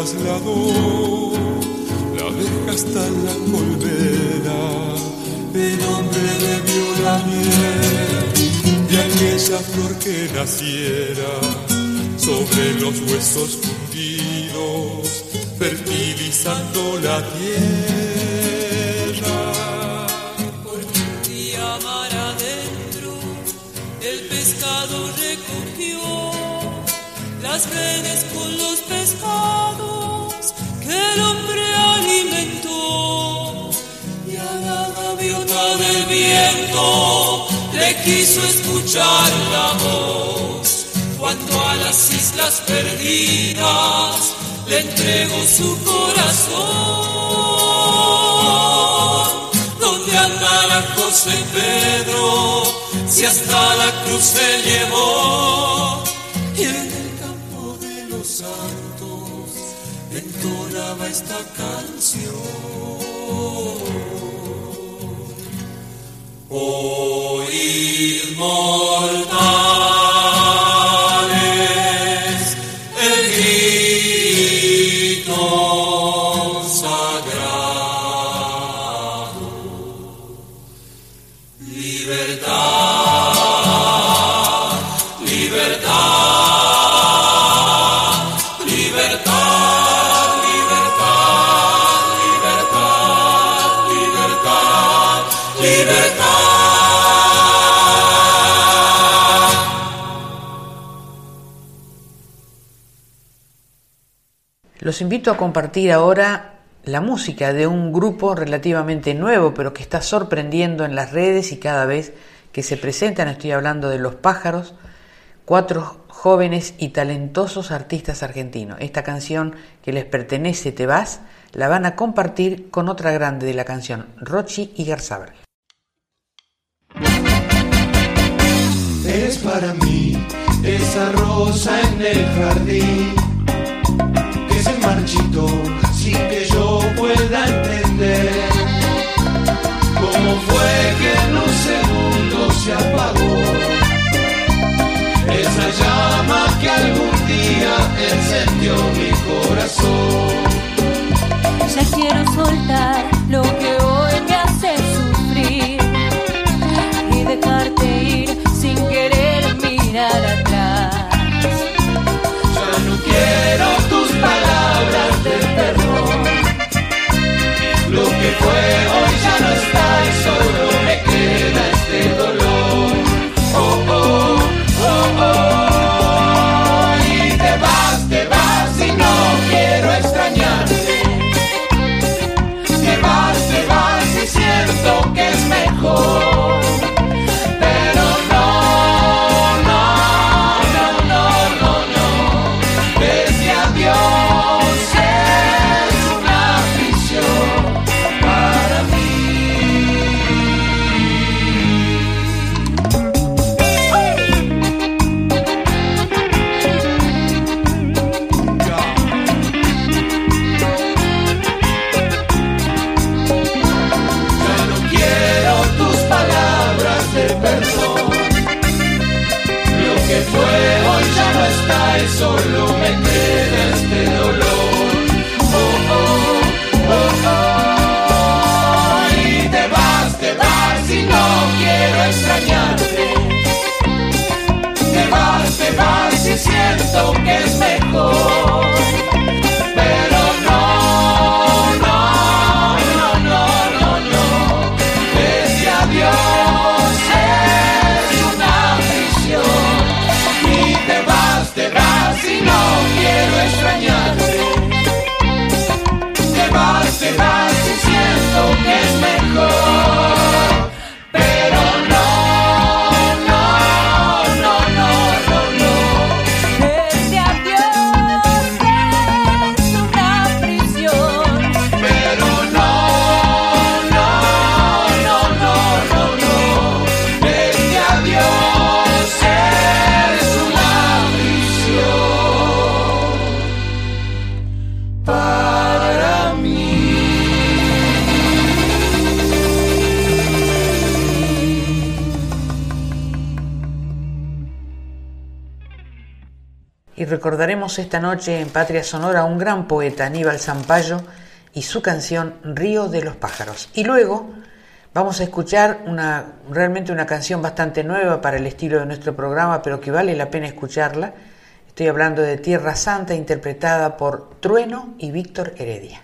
Speaker 9: trasladó la abeja hasta la colmena. El hombre bebió la miel de aquella flor que naciera sobre los huesos fundidos, fertilizando la tierra.
Speaker 10: Porque un día mar adentro el pescado recogió las redes con los pescados el hombre alimentó y a la gaviota del viento le
Speaker 11: hizo escuchar la voz cuando a las islas perdidas le entregó su corazón. Donde andará José Pedro si hasta la cruz se llevó? El grito sagrado. Libertad,
Speaker 1: Invito a compartir ahora la música de un grupo relativamente nuevo, pero que está sorprendiendo en las redes y cada vez que se presentan, estoy hablando de Los Pájaros, cuatro jóvenes y talentosos artistas argentinos. Esta canción que les pertenece, Te vas, la van a compartir con otra grande de la canción, Rochi y Garzabal.
Speaker 2: Eres para mí esa rosa en el jardín que se marchitó sin que yo pueda entender cómo fue que en un segundo se apagó esa llama que algún día encendió mi corazón.
Speaker 12: Ya quiero soltar lo que
Speaker 2: que fue siento que es mejor.
Speaker 1: Recordaremos esta noche en Patria Sonora a un gran poeta, Aníbal Zampayo, y su canción Río de los Pájaros. Y luego vamos a escuchar una, realmente una canción bastante nueva para el estilo de nuestro programa, pero que vale la pena escucharla. Estoy hablando de Tierra Santa, interpretada por Trueno y Víctor Heredia.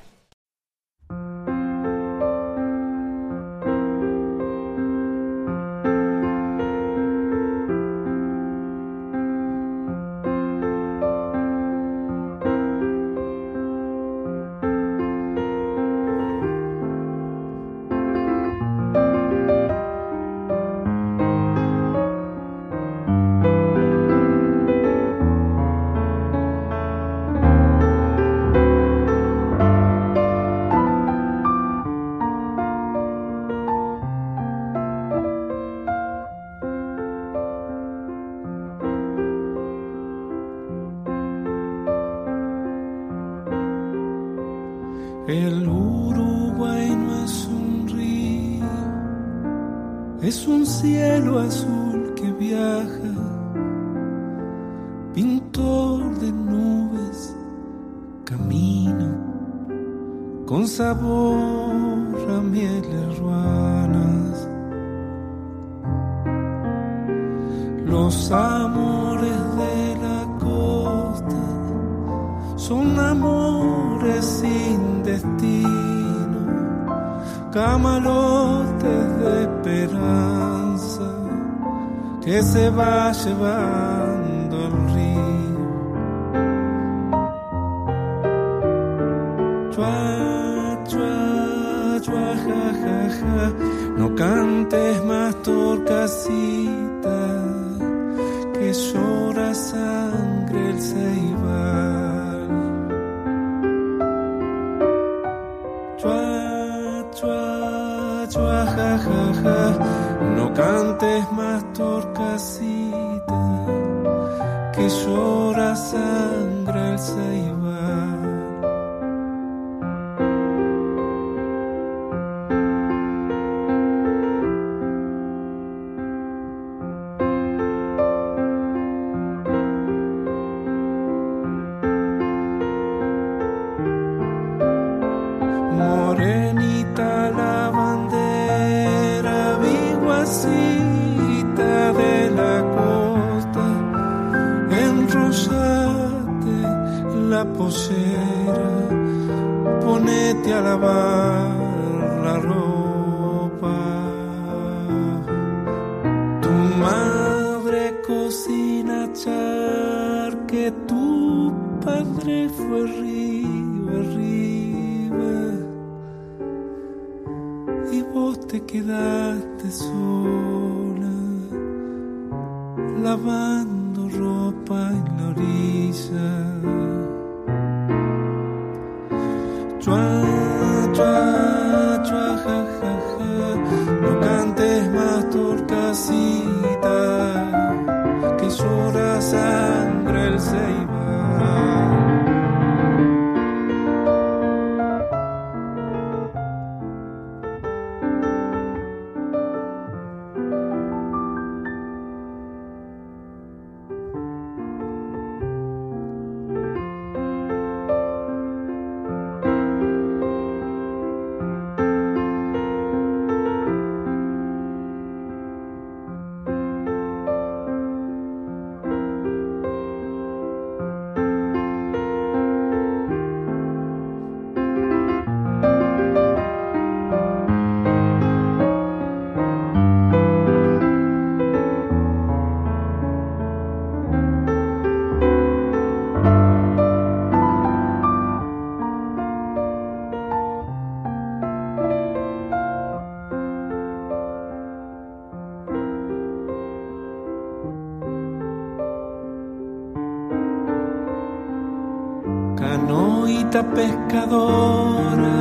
Speaker 13: Pescadora,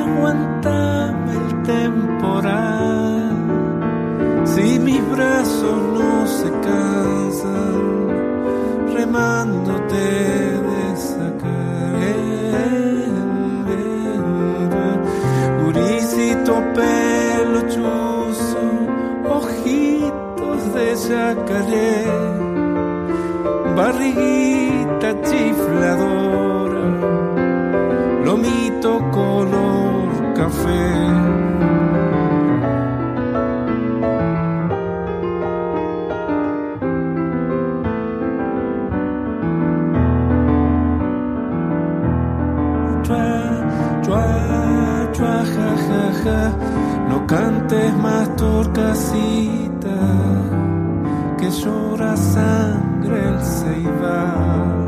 Speaker 13: aguantame el temporal. Si mis brazos no se cansan, remándote de sacar el viento. Pelo chuzo, ojitos de yacaré, barriguita chifladora color café. no cantes más torcasita, que llora sangre el ceibal.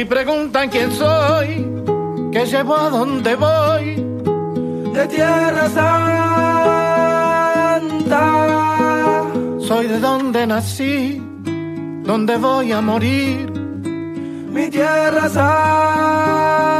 Speaker 2: Si preguntan quién soy, que llevo a dónde voy,
Speaker 14: de Tierra Santa.
Speaker 2: Soy de donde nací, donde voy a morir,
Speaker 14: mi Tierra Santa.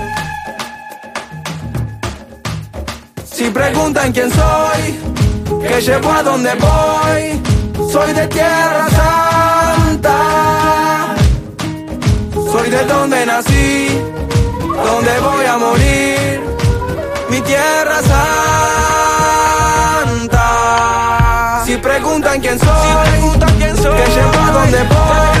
Speaker 14: Si preguntan quién soy, que llevo a donde voy, soy de Tierra Santa. Soy de donde nací, donde voy a morir, mi Tierra Santa. Si preguntan quién soy, que llevo a donde voy,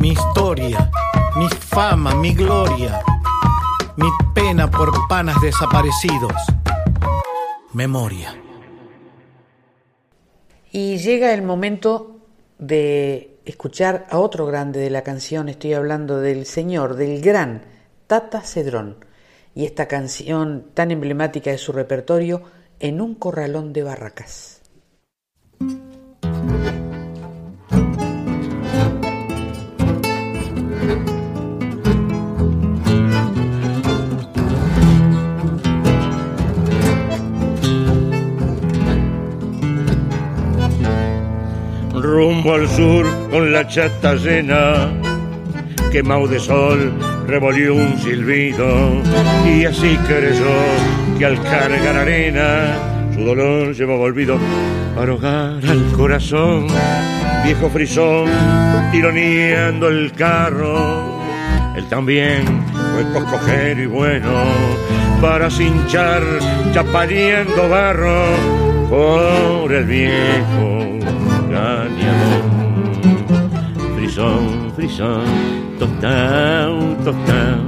Speaker 14: mi
Speaker 2: historia, mi fama, mi gloria, mi pena por panas desaparecidos. Memoria.
Speaker 1: Y llega el momento de escuchar a otro grande de la canción. Estoy hablando del señor, del gran Tata Cedrón. Y esta canción tan emblemática de su repertorio, En un corralón de barracas.
Speaker 15: Al sur con la chata llena, quemado de sol, revolvió un silbido, y así creyó que al cargar arena, su dolor llevaba olvido para ahogar al corazón. viejo frisón, tironeando el carro. Él también fue coscojero y bueno, para cinchar, chapareando barro por el viejo cañador. Frisón, frisón, tostado, tostado,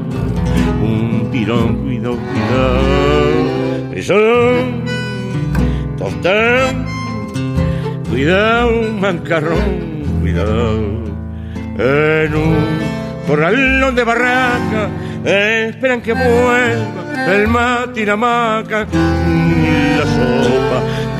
Speaker 15: un tirón, cuidado, cuidado. Frisón, tostado Cuidado, mancarrón, cuidado. En un corralón de barraca esperan que vuelva el mate y la maca, y la sopa,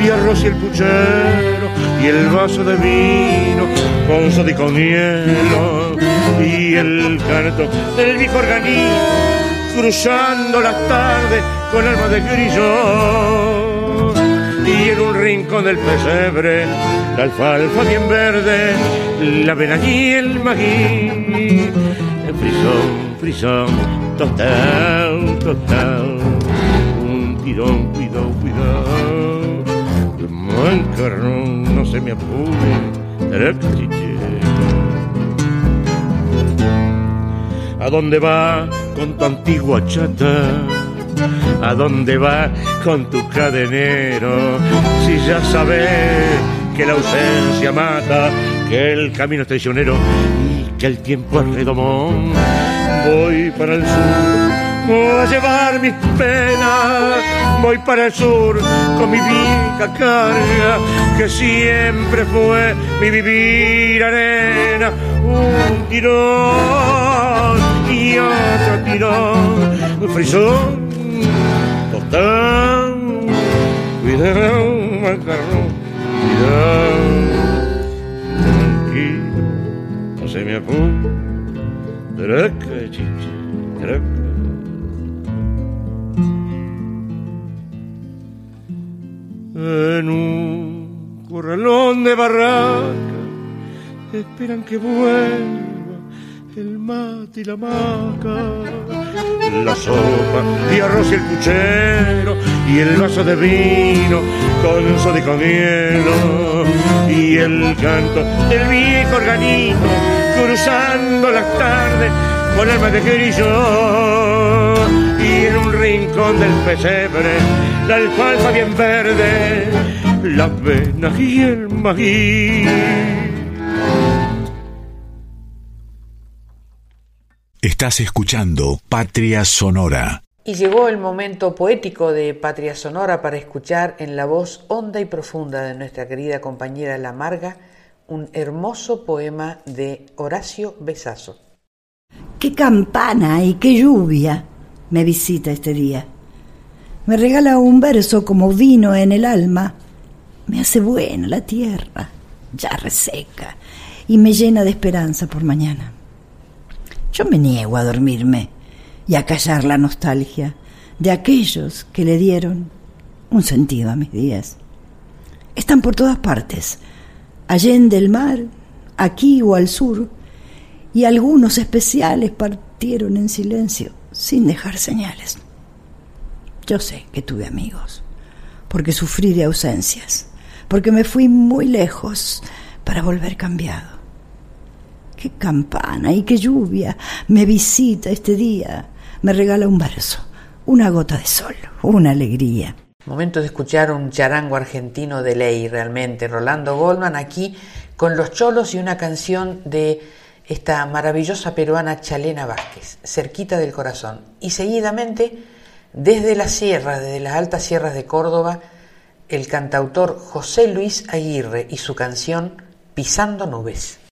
Speaker 15: y arroz y el puchero, y el vaso de vino con soda y con y el canto del viejo organismo cruzando las tardes con alma de grillo. Y en un rincón del pesebre la alfalfa bien verde, la avena y el magí, el frisón, frisón, tostado, tostado, un tirón, cuidado, cuidado, mancarrón no se me apure, ¿A dónde va con tu antigua chata? ¿A dónde va con tu cadenero? Si ya sabes que la ausencia mata, que el camino es traicionero y que el tiempo es redomón. Voy para el sur, voy a llevar mis penas. Voy para el sur con mi vieja carga, que siempre fue mi vivir arena. Un tirón y otro tirón, frisón cuidado, macarrón, cuidado, tranquilo, no se me apunte, traca, chicha, traca. En un corralón de barraca. Esperan que vuelva el mate y la maca, la sopa y arroz y el puchero y el vaso de vino con soda y hielo y el canto del viejo organismo cruzando las tardes con alma de grillo rincón del pesebre la alfalfa bien verde, la avena y el maíz
Speaker 16: Estás escuchando Patria Sonora.
Speaker 1: Y llegó el momento poético de Patria Sonora para escuchar en la voz honda y profunda de nuestra querida compañera La Marga un hermoso poema de Horacio Besazo.
Speaker 17: Qué campana y qué lluvia me visita este día. Me regala un verso como vino en el alma. Me hace buena la tierra, ya reseca, y me llena de esperanza por mañana. Yo me niego a dormirme y a callar la nostalgia de aquellos que le dieron un sentido a mis días. Están por todas partes, allende el mar, aquí o al sur, y algunos especiales partieron en silencio, sin dejar señales. Yo sé que tuve amigos, porque sufrí de ausencias, porque me fui muy lejos para volver cambiado qué campana y qué lluvia me visita este día. Me regala un verso, una gota de sol, una alegría.
Speaker 1: Momento de escuchar un charango argentino de ley, realmente. Rolando Goldman aquí con los cholos y una canción de esta maravillosa peruana Chalena Vázquez, cerquita del corazón. Y seguidamente, desde las sierras, desde las altas sierras de Córdoba, el cantautor José Luis Aguirre y su canción Pisando Nubes.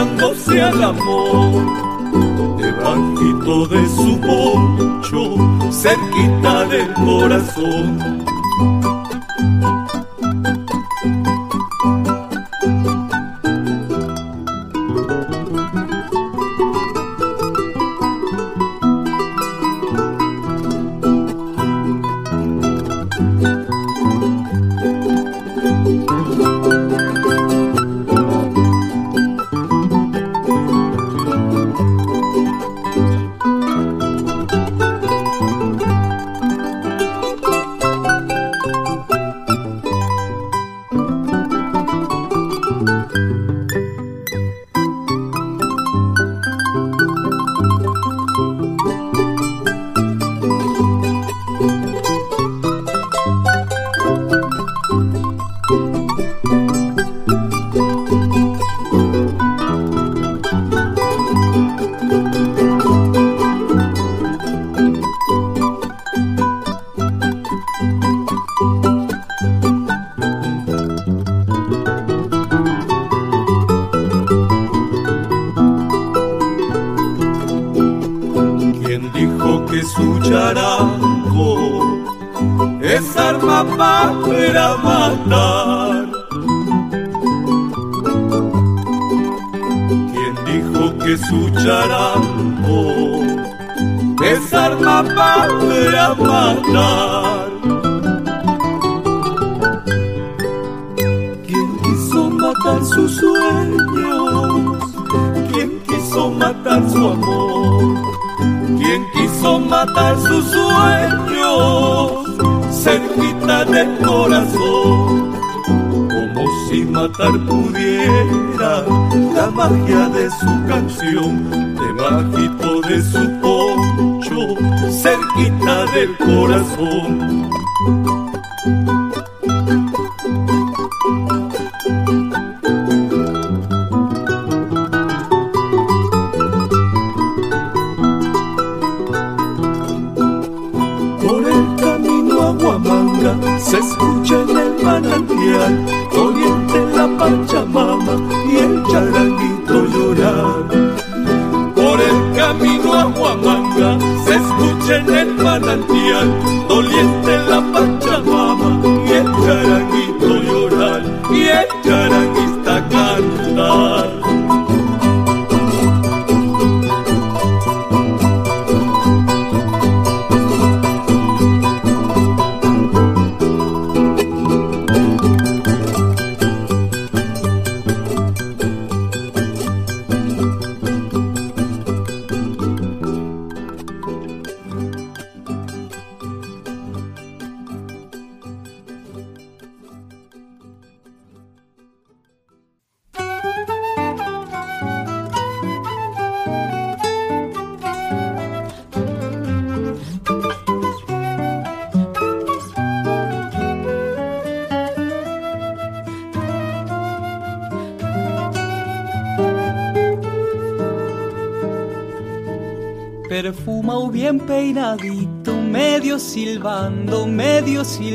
Speaker 18: dándose al amor. Debajito de su poncho, cerquita del corazón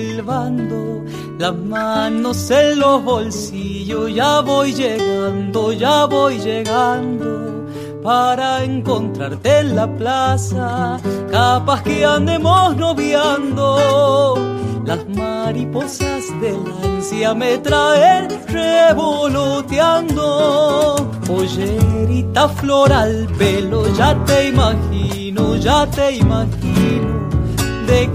Speaker 19: silbando, las manos en los bolsillos, ya voy llegando, ya voy llegando para encontrarte en la plaza, capaz que andemos noviando. Las mariposas de la ansia me traen revoloteando. Pollerita floral, pelo, ya te imagino, ya te imagino. De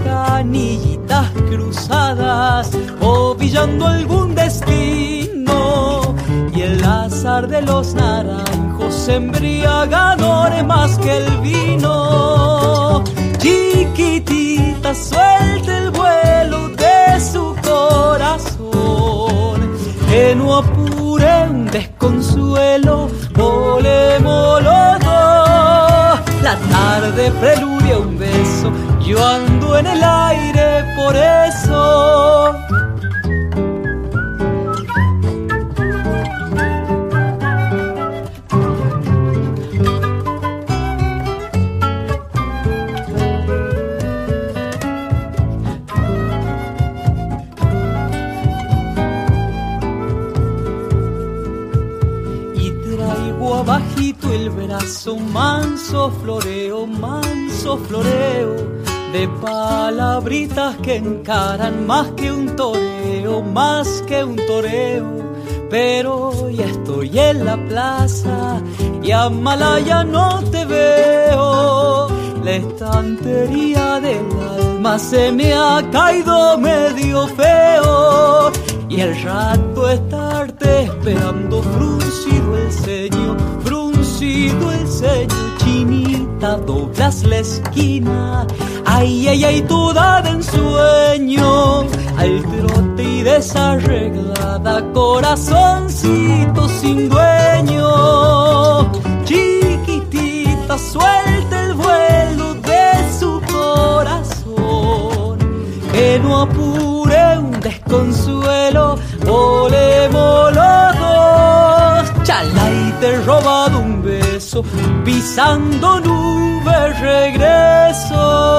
Speaker 19: cruzadas, ovillando algún destino. Y el azar de los naranjos embriagadores más que el vino. Chiquitita, suelta el vuelo de su corazón. Que no apure un desconsuelo, volemos. La tarde preludia un yo ando en el aire por eso. y traigo abajito el brazo manso floreo, manso floreo de palabritas que encaran más que un toreo, más que un toreo. Pero ya estoy en la plaza y a Malaya no te veo. La estantería del alma se me ha caído medio feo y el rato estarte esperando fruncido el ceño, fruncido el ceño, chinita, doblas la esquina, ay, ay, ay, toda de ensueño, al trote y desarreglada, corazoncito sin dueño, chiquitita, suelta el vuelo de su corazón, que no apure un desconsuelo, volemos los dos, y te robado un pisando nubes regreso.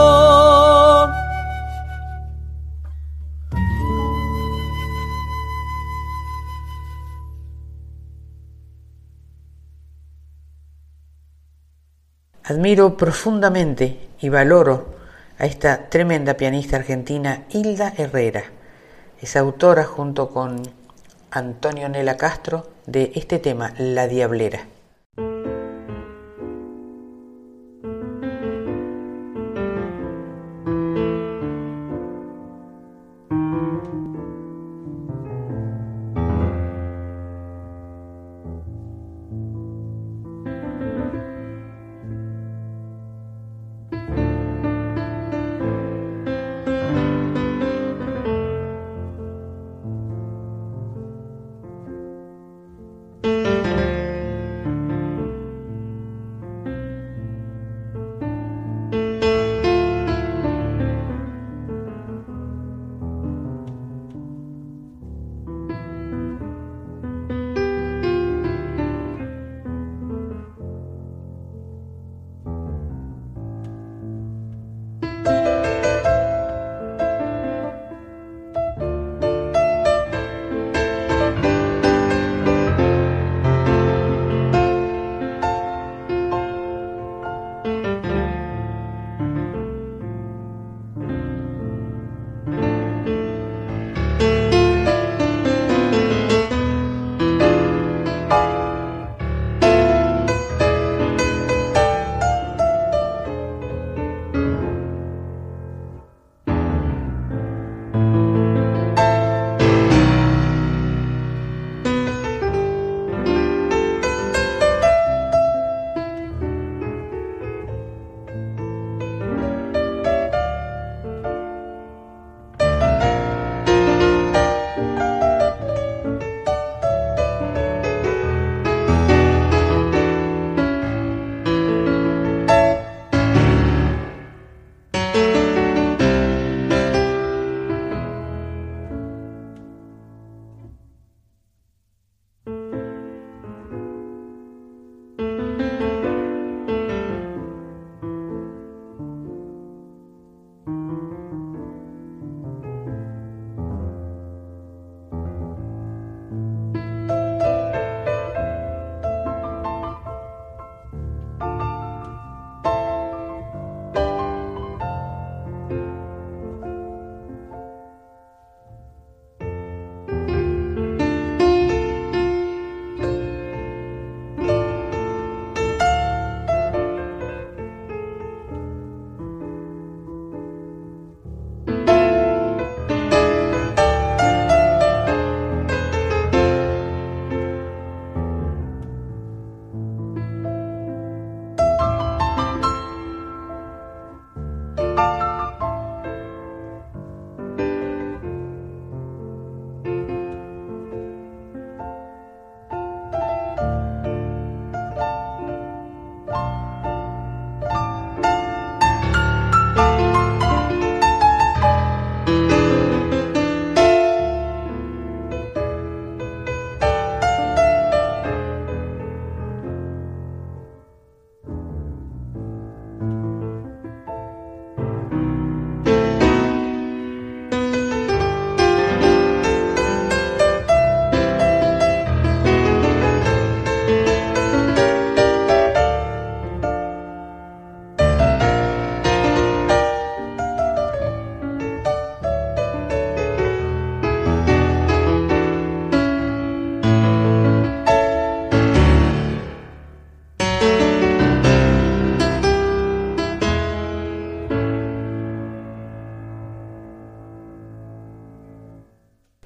Speaker 1: Admiro profundamente y valoro a esta tremenda pianista argentina Hilda Herrera. Es autora junto con Antonio Nela Castro de este tema, La Diablera.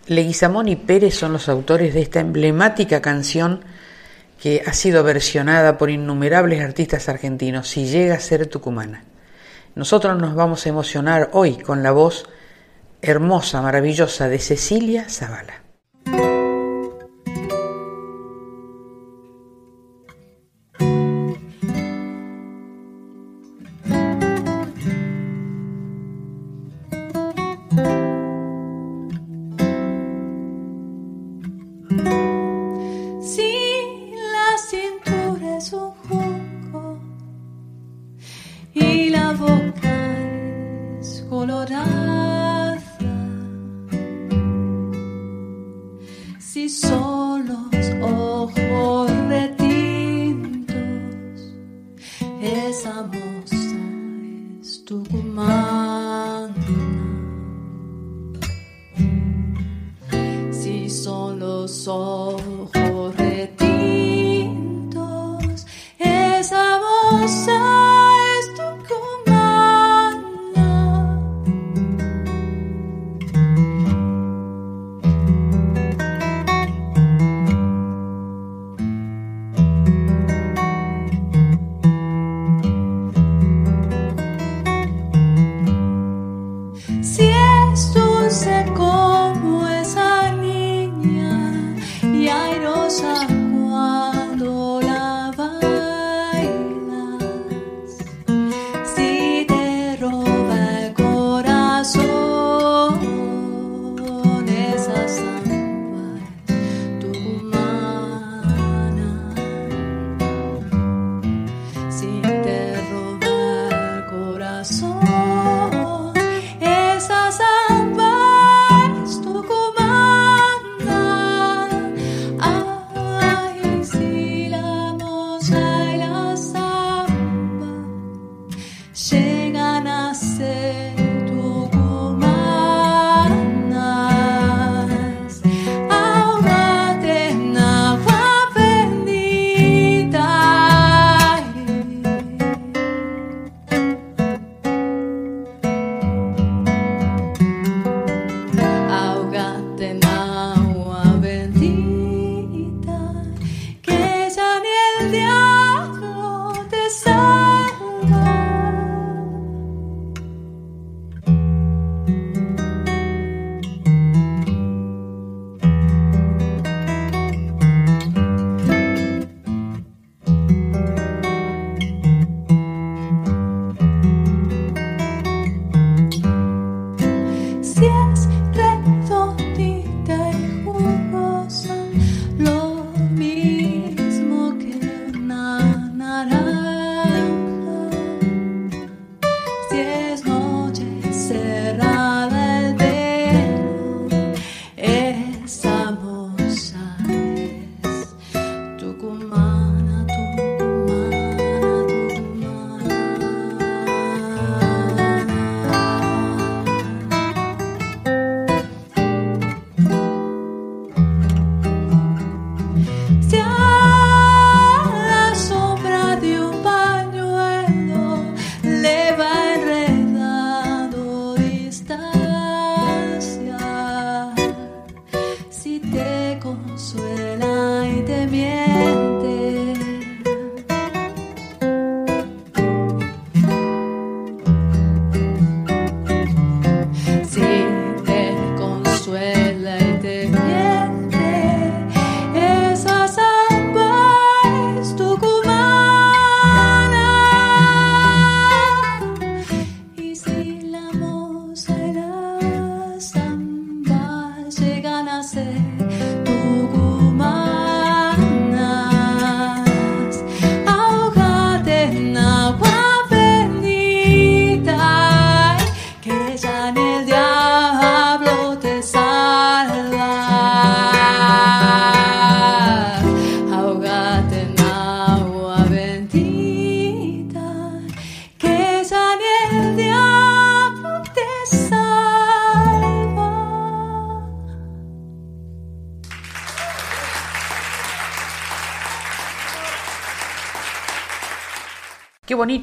Speaker 20: Leguizamón y Pérez son los autores de esta emblemática canción que ha sido versionada por innumerables artistas argentinos, Si llega a ser tucumana. Nosotros nos vamos a emocionar hoy con la voz hermosa, maravillosa de Cecilia Zavala.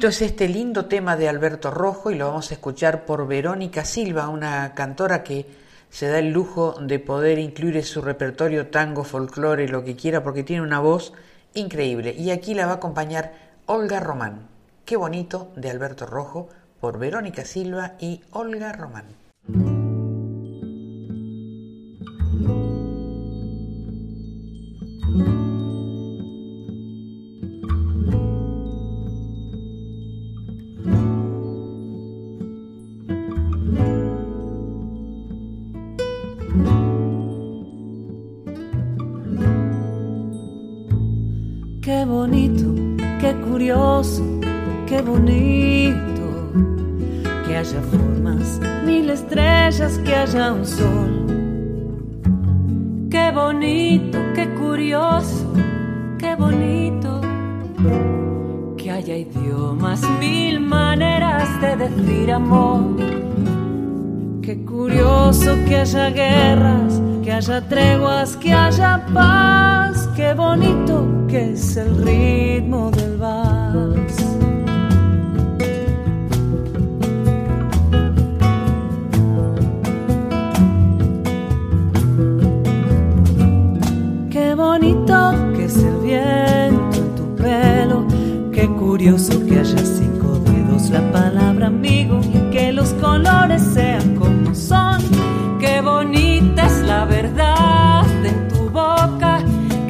Speaker 20: Bonito es este lindo tema de Alberto Rojo y lo vamos a escuchar por Verónica Silva, una cantora que
Speaker 1: se da el lujo de poder incluir en su repertorio tango, folclore, lo que quiera, porque tiene una voz increíble. Y aquí la va a acompañar Olga Román. Qué bonito de Alberto Rojo por Verónica Silva y Olga Román.
Speaker 19: Haya un sol. Qué bonito, qué curioso, qué bonito que haya idiomas, mil maneras de decir amor. Qué curioso que haya guerras, que haya treguas, que haya paz. Qué bonito que es el ritmo del vals. Curioso que haya cinco dedos la palabra amigo y que los colores sean como son. Qué bonita es la verdad en tu boca.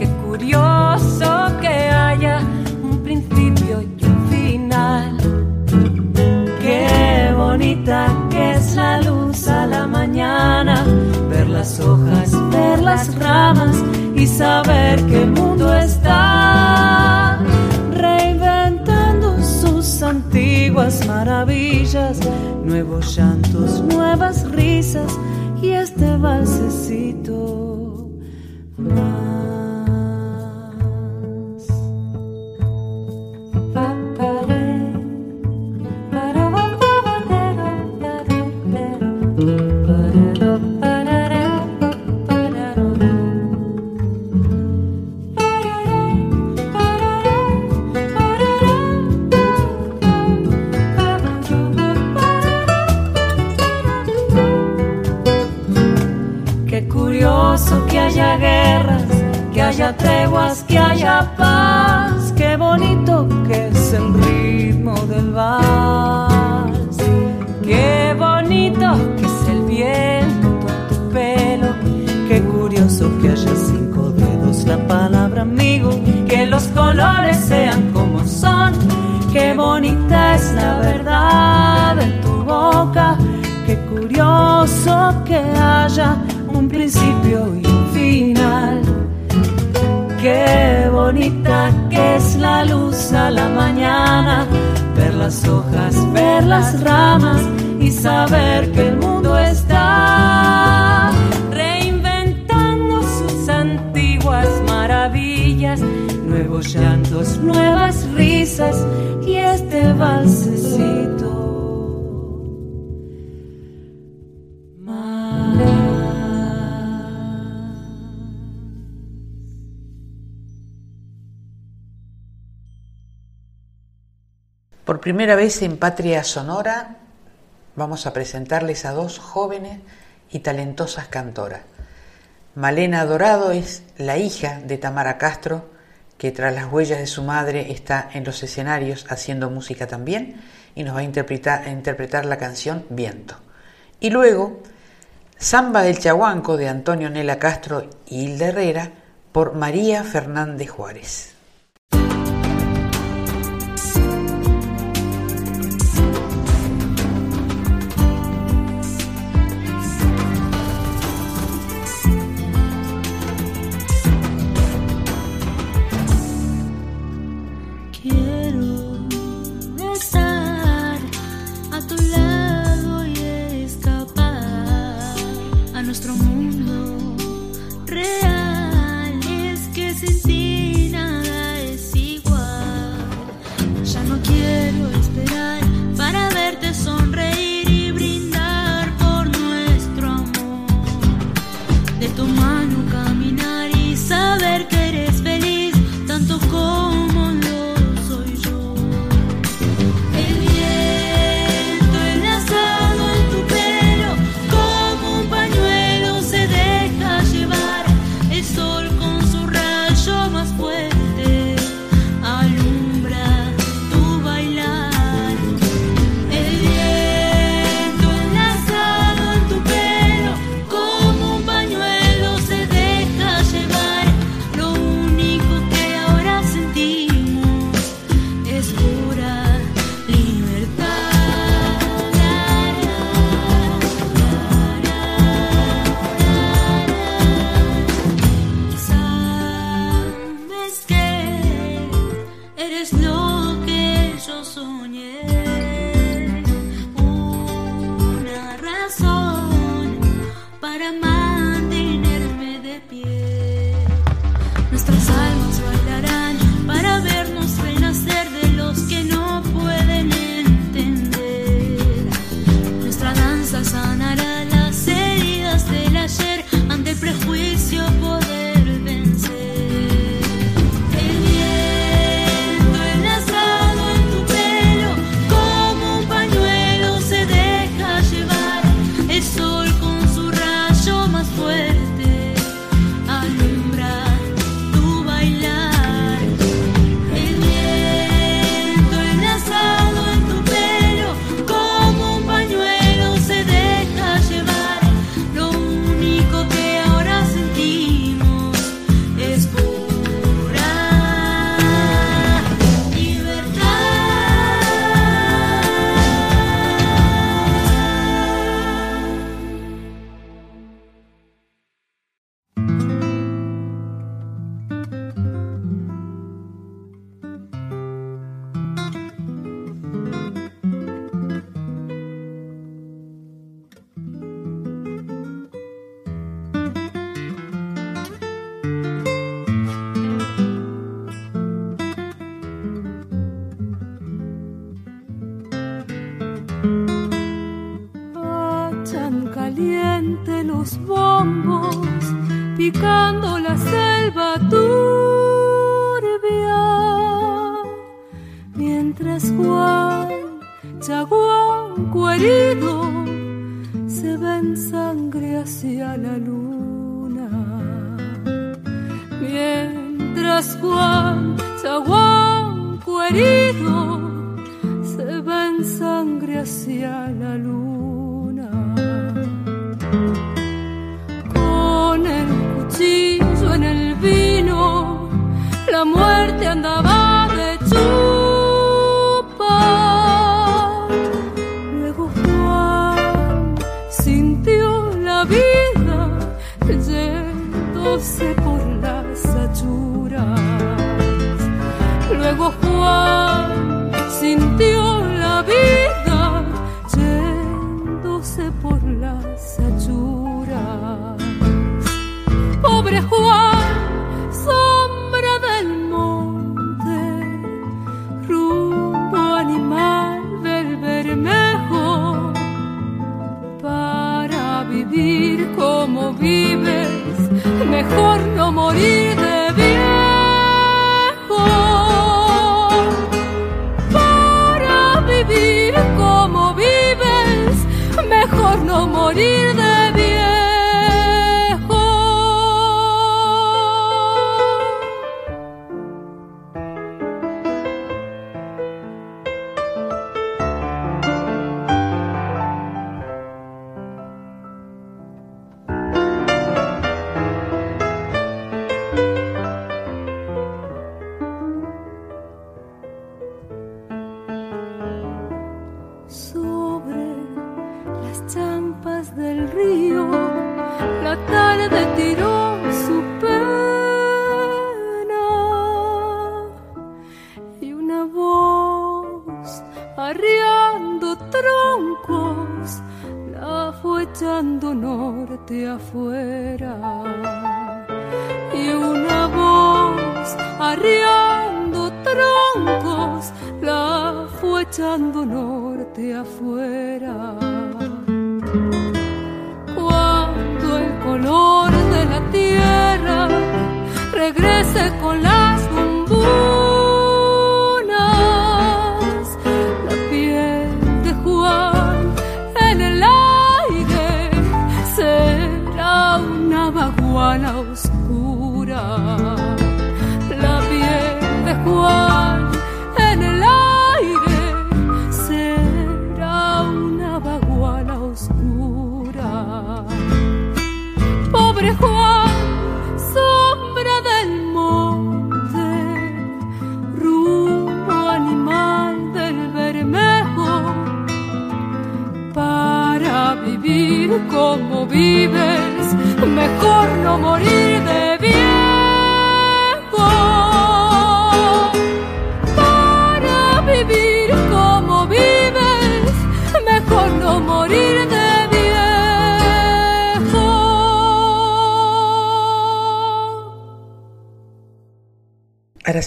Speaker 19: Qué curioso que haya un principio y un final. Qué bonita que es la luz a la mañana. Ver las hojas, ver las ramas y saber que el mundo antiguas maravillas, nuevos llantos, nuevas risas y este balsecito haya treguas, que haya paz. Qué bonito que es el ritmo del vals. Qué bonito que es el viento en tu pelo. Qué curioso que haya cinco dedos la palabra amigo. Que los colores sean como son. Qué bonita es la verdad en tu boca. Qué curioso que haya un principio y que es la luz a la mañana, ver las hojas, ver las ramas y saber que el mundo está reinventando sus antiguas maravillas, nuevos llantos, nuevas risas y este balsecito.
Speaker 1: Por primera vez en Patria Sonora vamos a presentarles a dos jóvenes y talentosas cantoras. Malena Dorado es la hija de Tamara Castro, que tras las huellas de su madre está en los escenarios haciendo música también y nos va a interpretar, la canción Viento. Y luego, Samba del Chahuanco de Antonio Nela Castro y Hilda Herrera por María Fernández Juárez.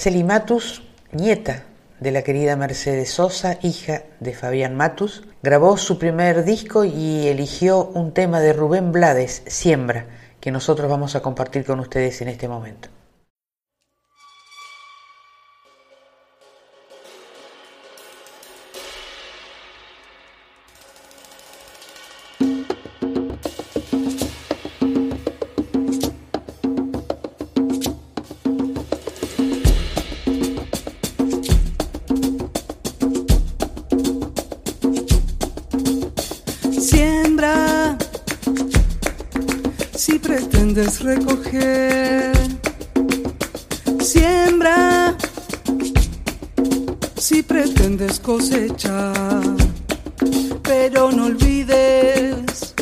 Speaker 1: Araceli Matus, nieta de la querida Mercedes Sosa, hija de Fabián Matus, grabó su primer disco y eligió un tema de Rubén Blades, Siembra, que nosotros vamos a compartir con ustedes en este momento.
Speaker 21: Recoger. Siembra si pretendes cosechar, pero no olvides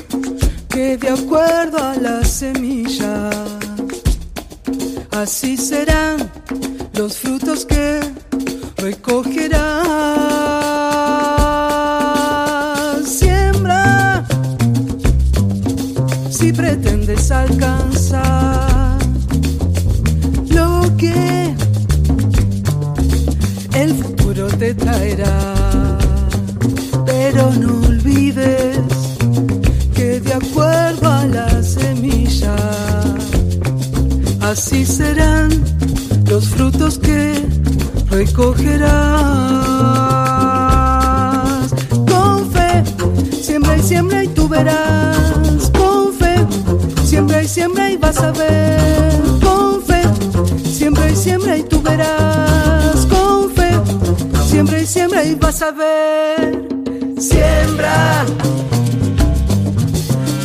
Speaker 21: que de acuerdo a la semilla, así serán los frutos que recogerás. Serán los frutos que recogerás. Con fe, siembra y siembra y tú verás. Con fe, siembra y siembra y vas a ver. Con fe, siembra y siembra y tú verás Siembra y siembra y vas a ver. Siembra.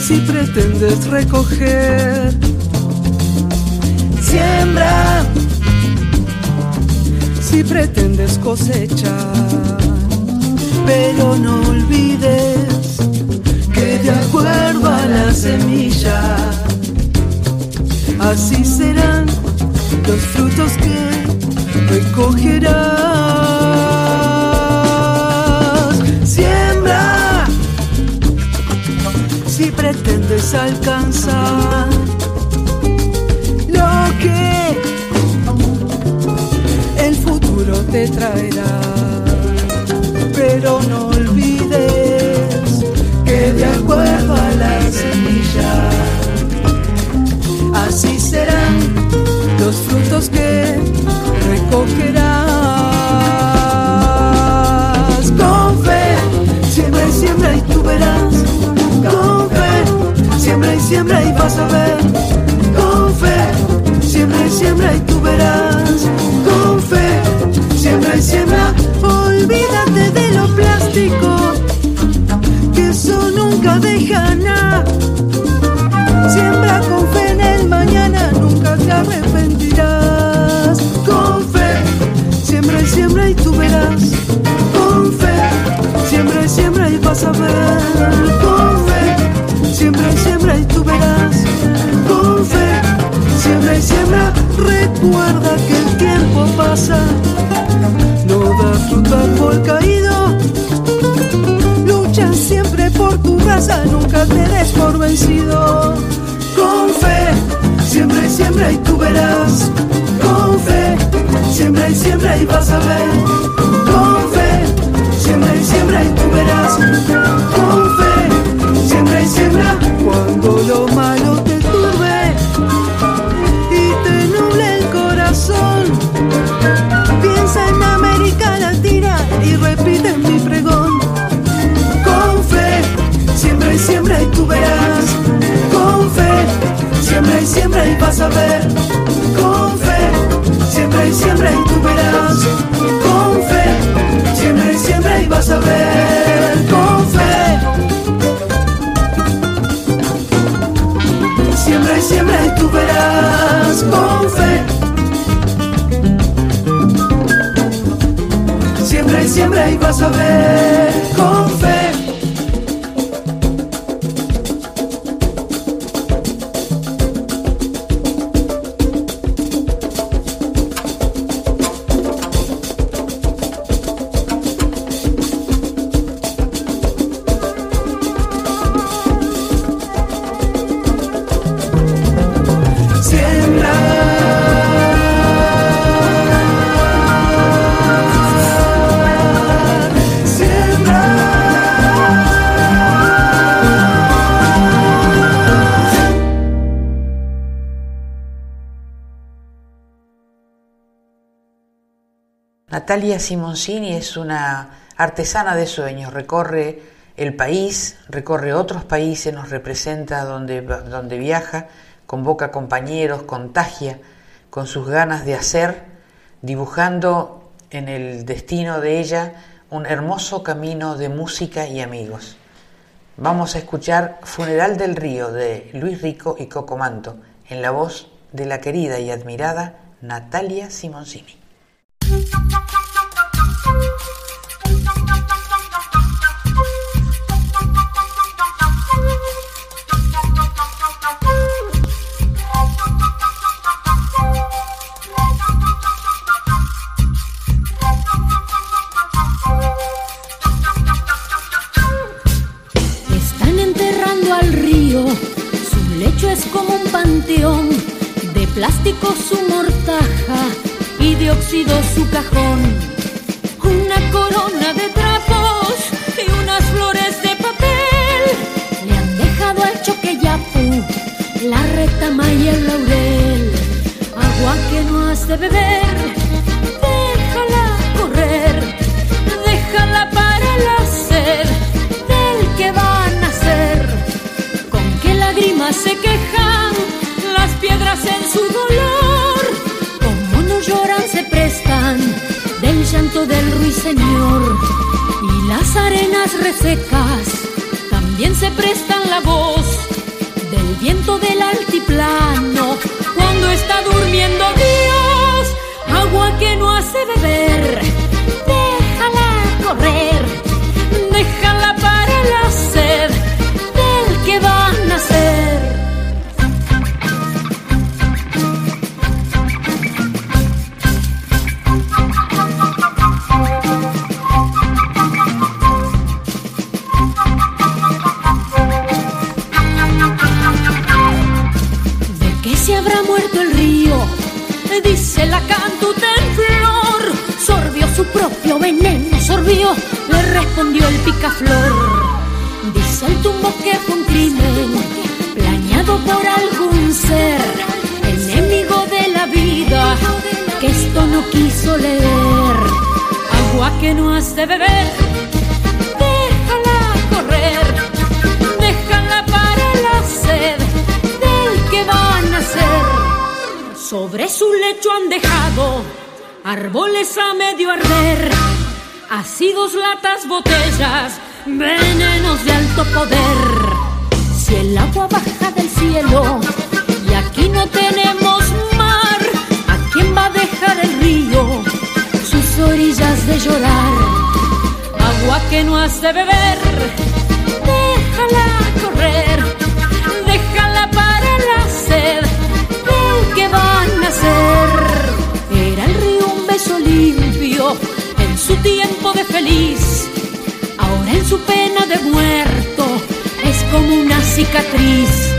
Speaker 21: Si pretendes recoger. Siembra. Si pretendes cosechar. Pero no olvides que de acuerdo a la semilla, así serán los frutos que recogerás. si pretendes alcanzar te traerá. Pero no olvides que de acuerdo a la semilla, así serán los frutos que recogerás. Con fe, siembra y siembra y tú verás Siembra y siembra y vas a ver. Siembra y siembra. Olvídate de lo plástico, que eso nunca deja nada. Siembra con fe en el mañana, nunca te arrepentirás. Con fe, siembra y siembra y tú verás. Con fe, siembra y siembra y vas a ver. Con Siembra y siembra y tú verás con fe. Siembra y siembra, recuerda que el tiempo pasa. No da fruto por caído. Lucha siempre por tu raza, nunca te des por vencido. Con fe, siembra y siembra y tú verás. Con fe, siembra y siembra y vas a ver. Con fe, siembra y siembra y tú verás. Con fe siembra y siembra cuando lo malo siembra y siembra y tú verás. Con fe, siembra y siembra y vas a ver. Con fe, siembra y siembra y tú verás. Con fe, siembra y siembra y vas a ver. Con fe. siembra y tú verás con fe. Siembra y siembra y vas a ver con fe.
Speaker 1: Natalia Simoncini es una artesana de sueños, recorre el país, recorre otros países, nos representa donde, donde viaja, convoca compañeros, contagia con sus ganas de hacer, dibujando en el destino de ella un hermoso camino de música y amigos. Vamos a escuchar Funeral del Río de Luis Rico y Cocomanto en la voz de la querida y admirada Natalia Simoncini.
Speaker 8: De plástico su mortaja y de óxido su cajón. Corona de trapos y unas flores de papel le han dejado al choqueyapu la retama y el laurel. Agua que no has de beber, las arenas resecas también se prestan la voz que no has de beber, déjala correr, déjala para la sed del que va a nacer. Sobre su lecho han dejado árboles a medio arder, ácidos, latas, botellas, venenos de alto poder. Si el agua baja del cielo y aquí no tenemos mar, ¿a quién va a dejar el río orillas de llorar? Agua que no has de beber, déjala correr, déjala para la sed del que va a nacer. Era el río un beso limpio en su tiempo de feliz, ahora en su pena de muerto es como una cicatriz.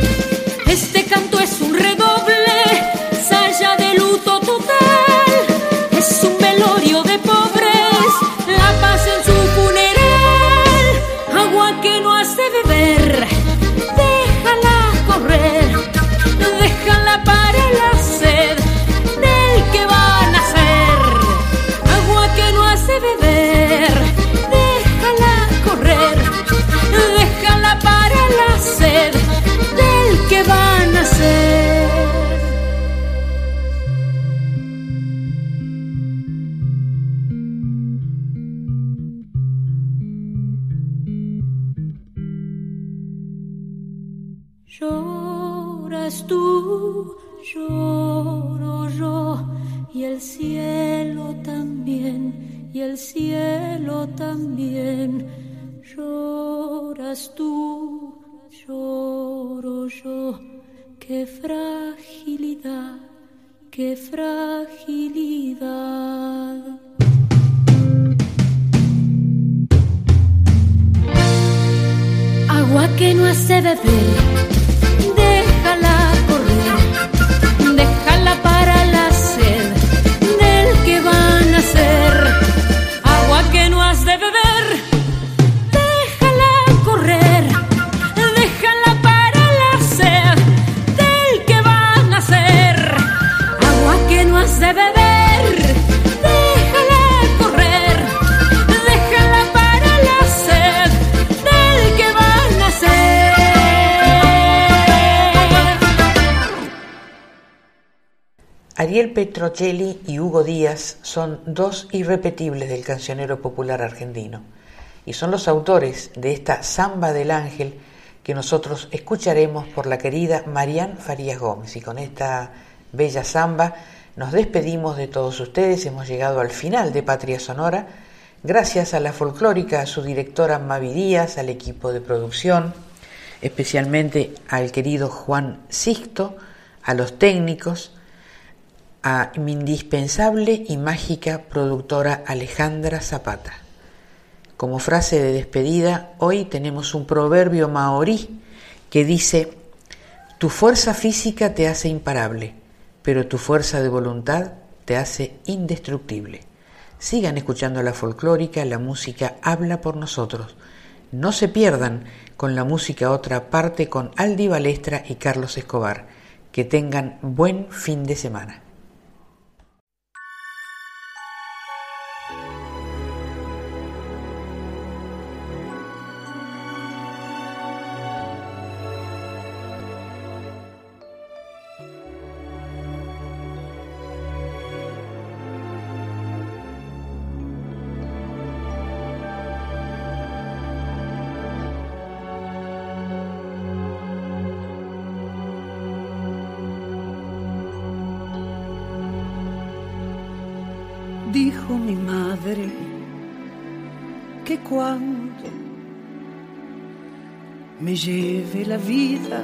Speaker 1: Ariel Petrocelli y Hugo Díaz son dos irrepetibles del cancionero popular argentino. Y son los autores de esta Samba del Ángel que nosotros escucharemos por la querida Marián Farías Gómez. Y con esta bella samba nos despedimos de todos ustedes, hemos llegado al final de Patria Sonora, gracias a la folclórica, a su directora Mavi Díaz, al equipo de producción, especialmente al querido Juan Sixto, a los técnicos, a mi indispensable y mágica productora Alejandra Zapata. Como frase de despedida, hoy tenemos un proverbio maorí que dice, tu fuerza física te hace imparable, pero tu fuerza de voluntad te hace indestructible. Sigan escuchando la folclórica, la música habla por nosotros. No se pierdan con la música otra parte con Aldi Balestra y Carlos Escobar. Que tengan buen fin de semana.
Speaker 21: Me lleve la vida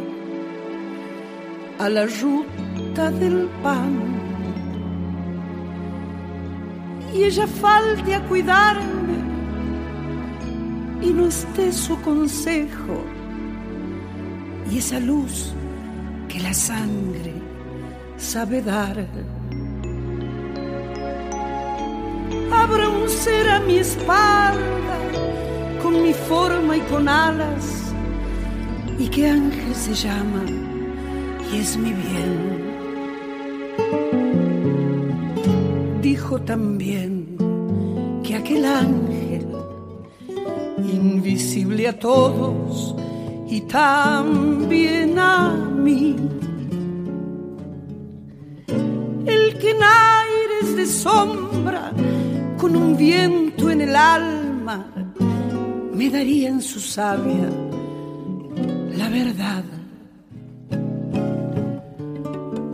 Speaker 21: a la ruta del pan y ella falte a cuidarme y no esté su consejo y esa luz que la sangre sabe dar. Habrá un ser a mi espalda con mi forma y con alas y qué ángel se llama y es mi bien. Dijo también que aquel ángel, invisible a todos y también a mí, el que en aires de sombra, con un viento en el alma, me daría en su sabia la verdad.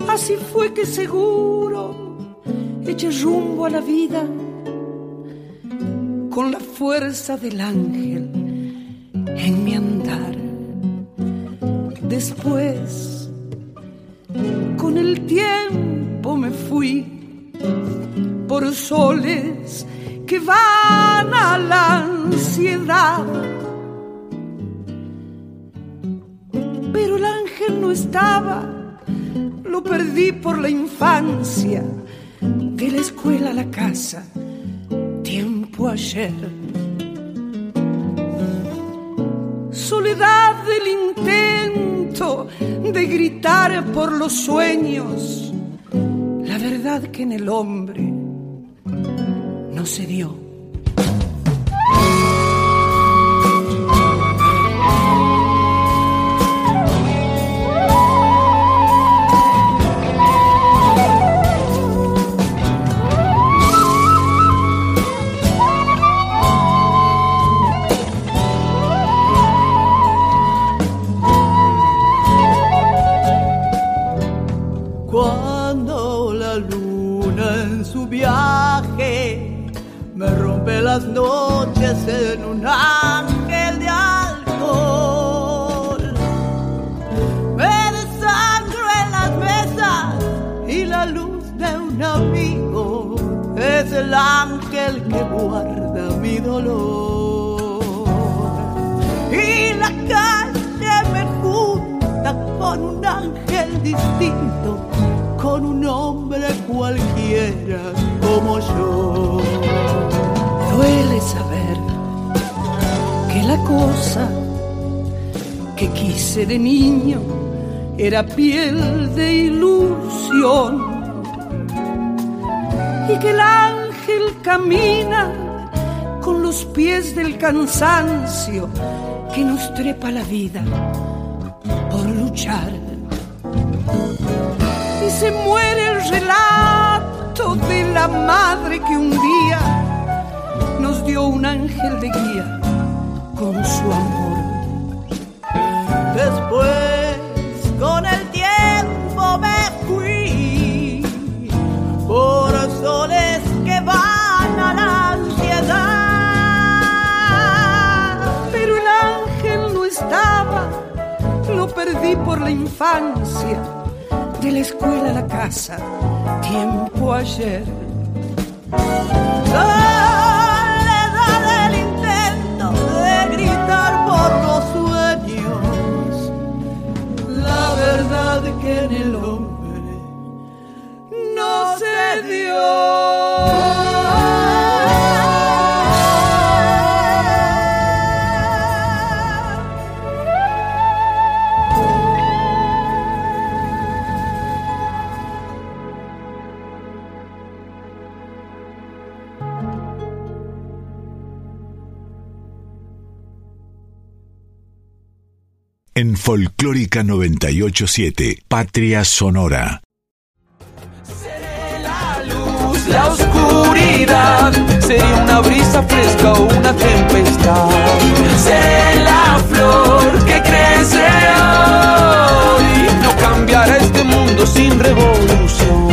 Speaker 21: Así fue que seguro eché rumbo a la vida con la fuerza del ángel en mi andar. Después, con el tiempo me fui por soles que van a la ansiedad. Pero el ángel no estaba, lo perdí por la infancia, de la escuela a la casa, tiempo ayer. Soledad del intento de gritar por los sueños, verdad que en el hombre no se dio. Las noches en un ángel de alcohol. Me desangro en las mesas y la luz de un amigo es el ángel que guarda mi dolor. Y la calle me junta con un ángel distinto, con un hombre cualquiera como yo duele saber que la cosa que quise de niño era piel de ilusión y que el ángel camina con los pies del cansancio que nos trepa la vida por luchar. Y se muere el relato de la madre que un día dio un ángel de guía con su amor. Después, con el tiempo me fui por soles que van a la ansiedad. Pero el ángel no estaba, lo perdí por la infancia, de la escuela a la casa, tiempo ayer. Verdad que en el hombre no se dio.
Speaker 16: Folclórica 987, Patria Sonora.
Speaker 22: la oscuridad sería una brisa fresca o una tempestad. Seré la flor que crece hoy. No cambiará este mundo sin revolución.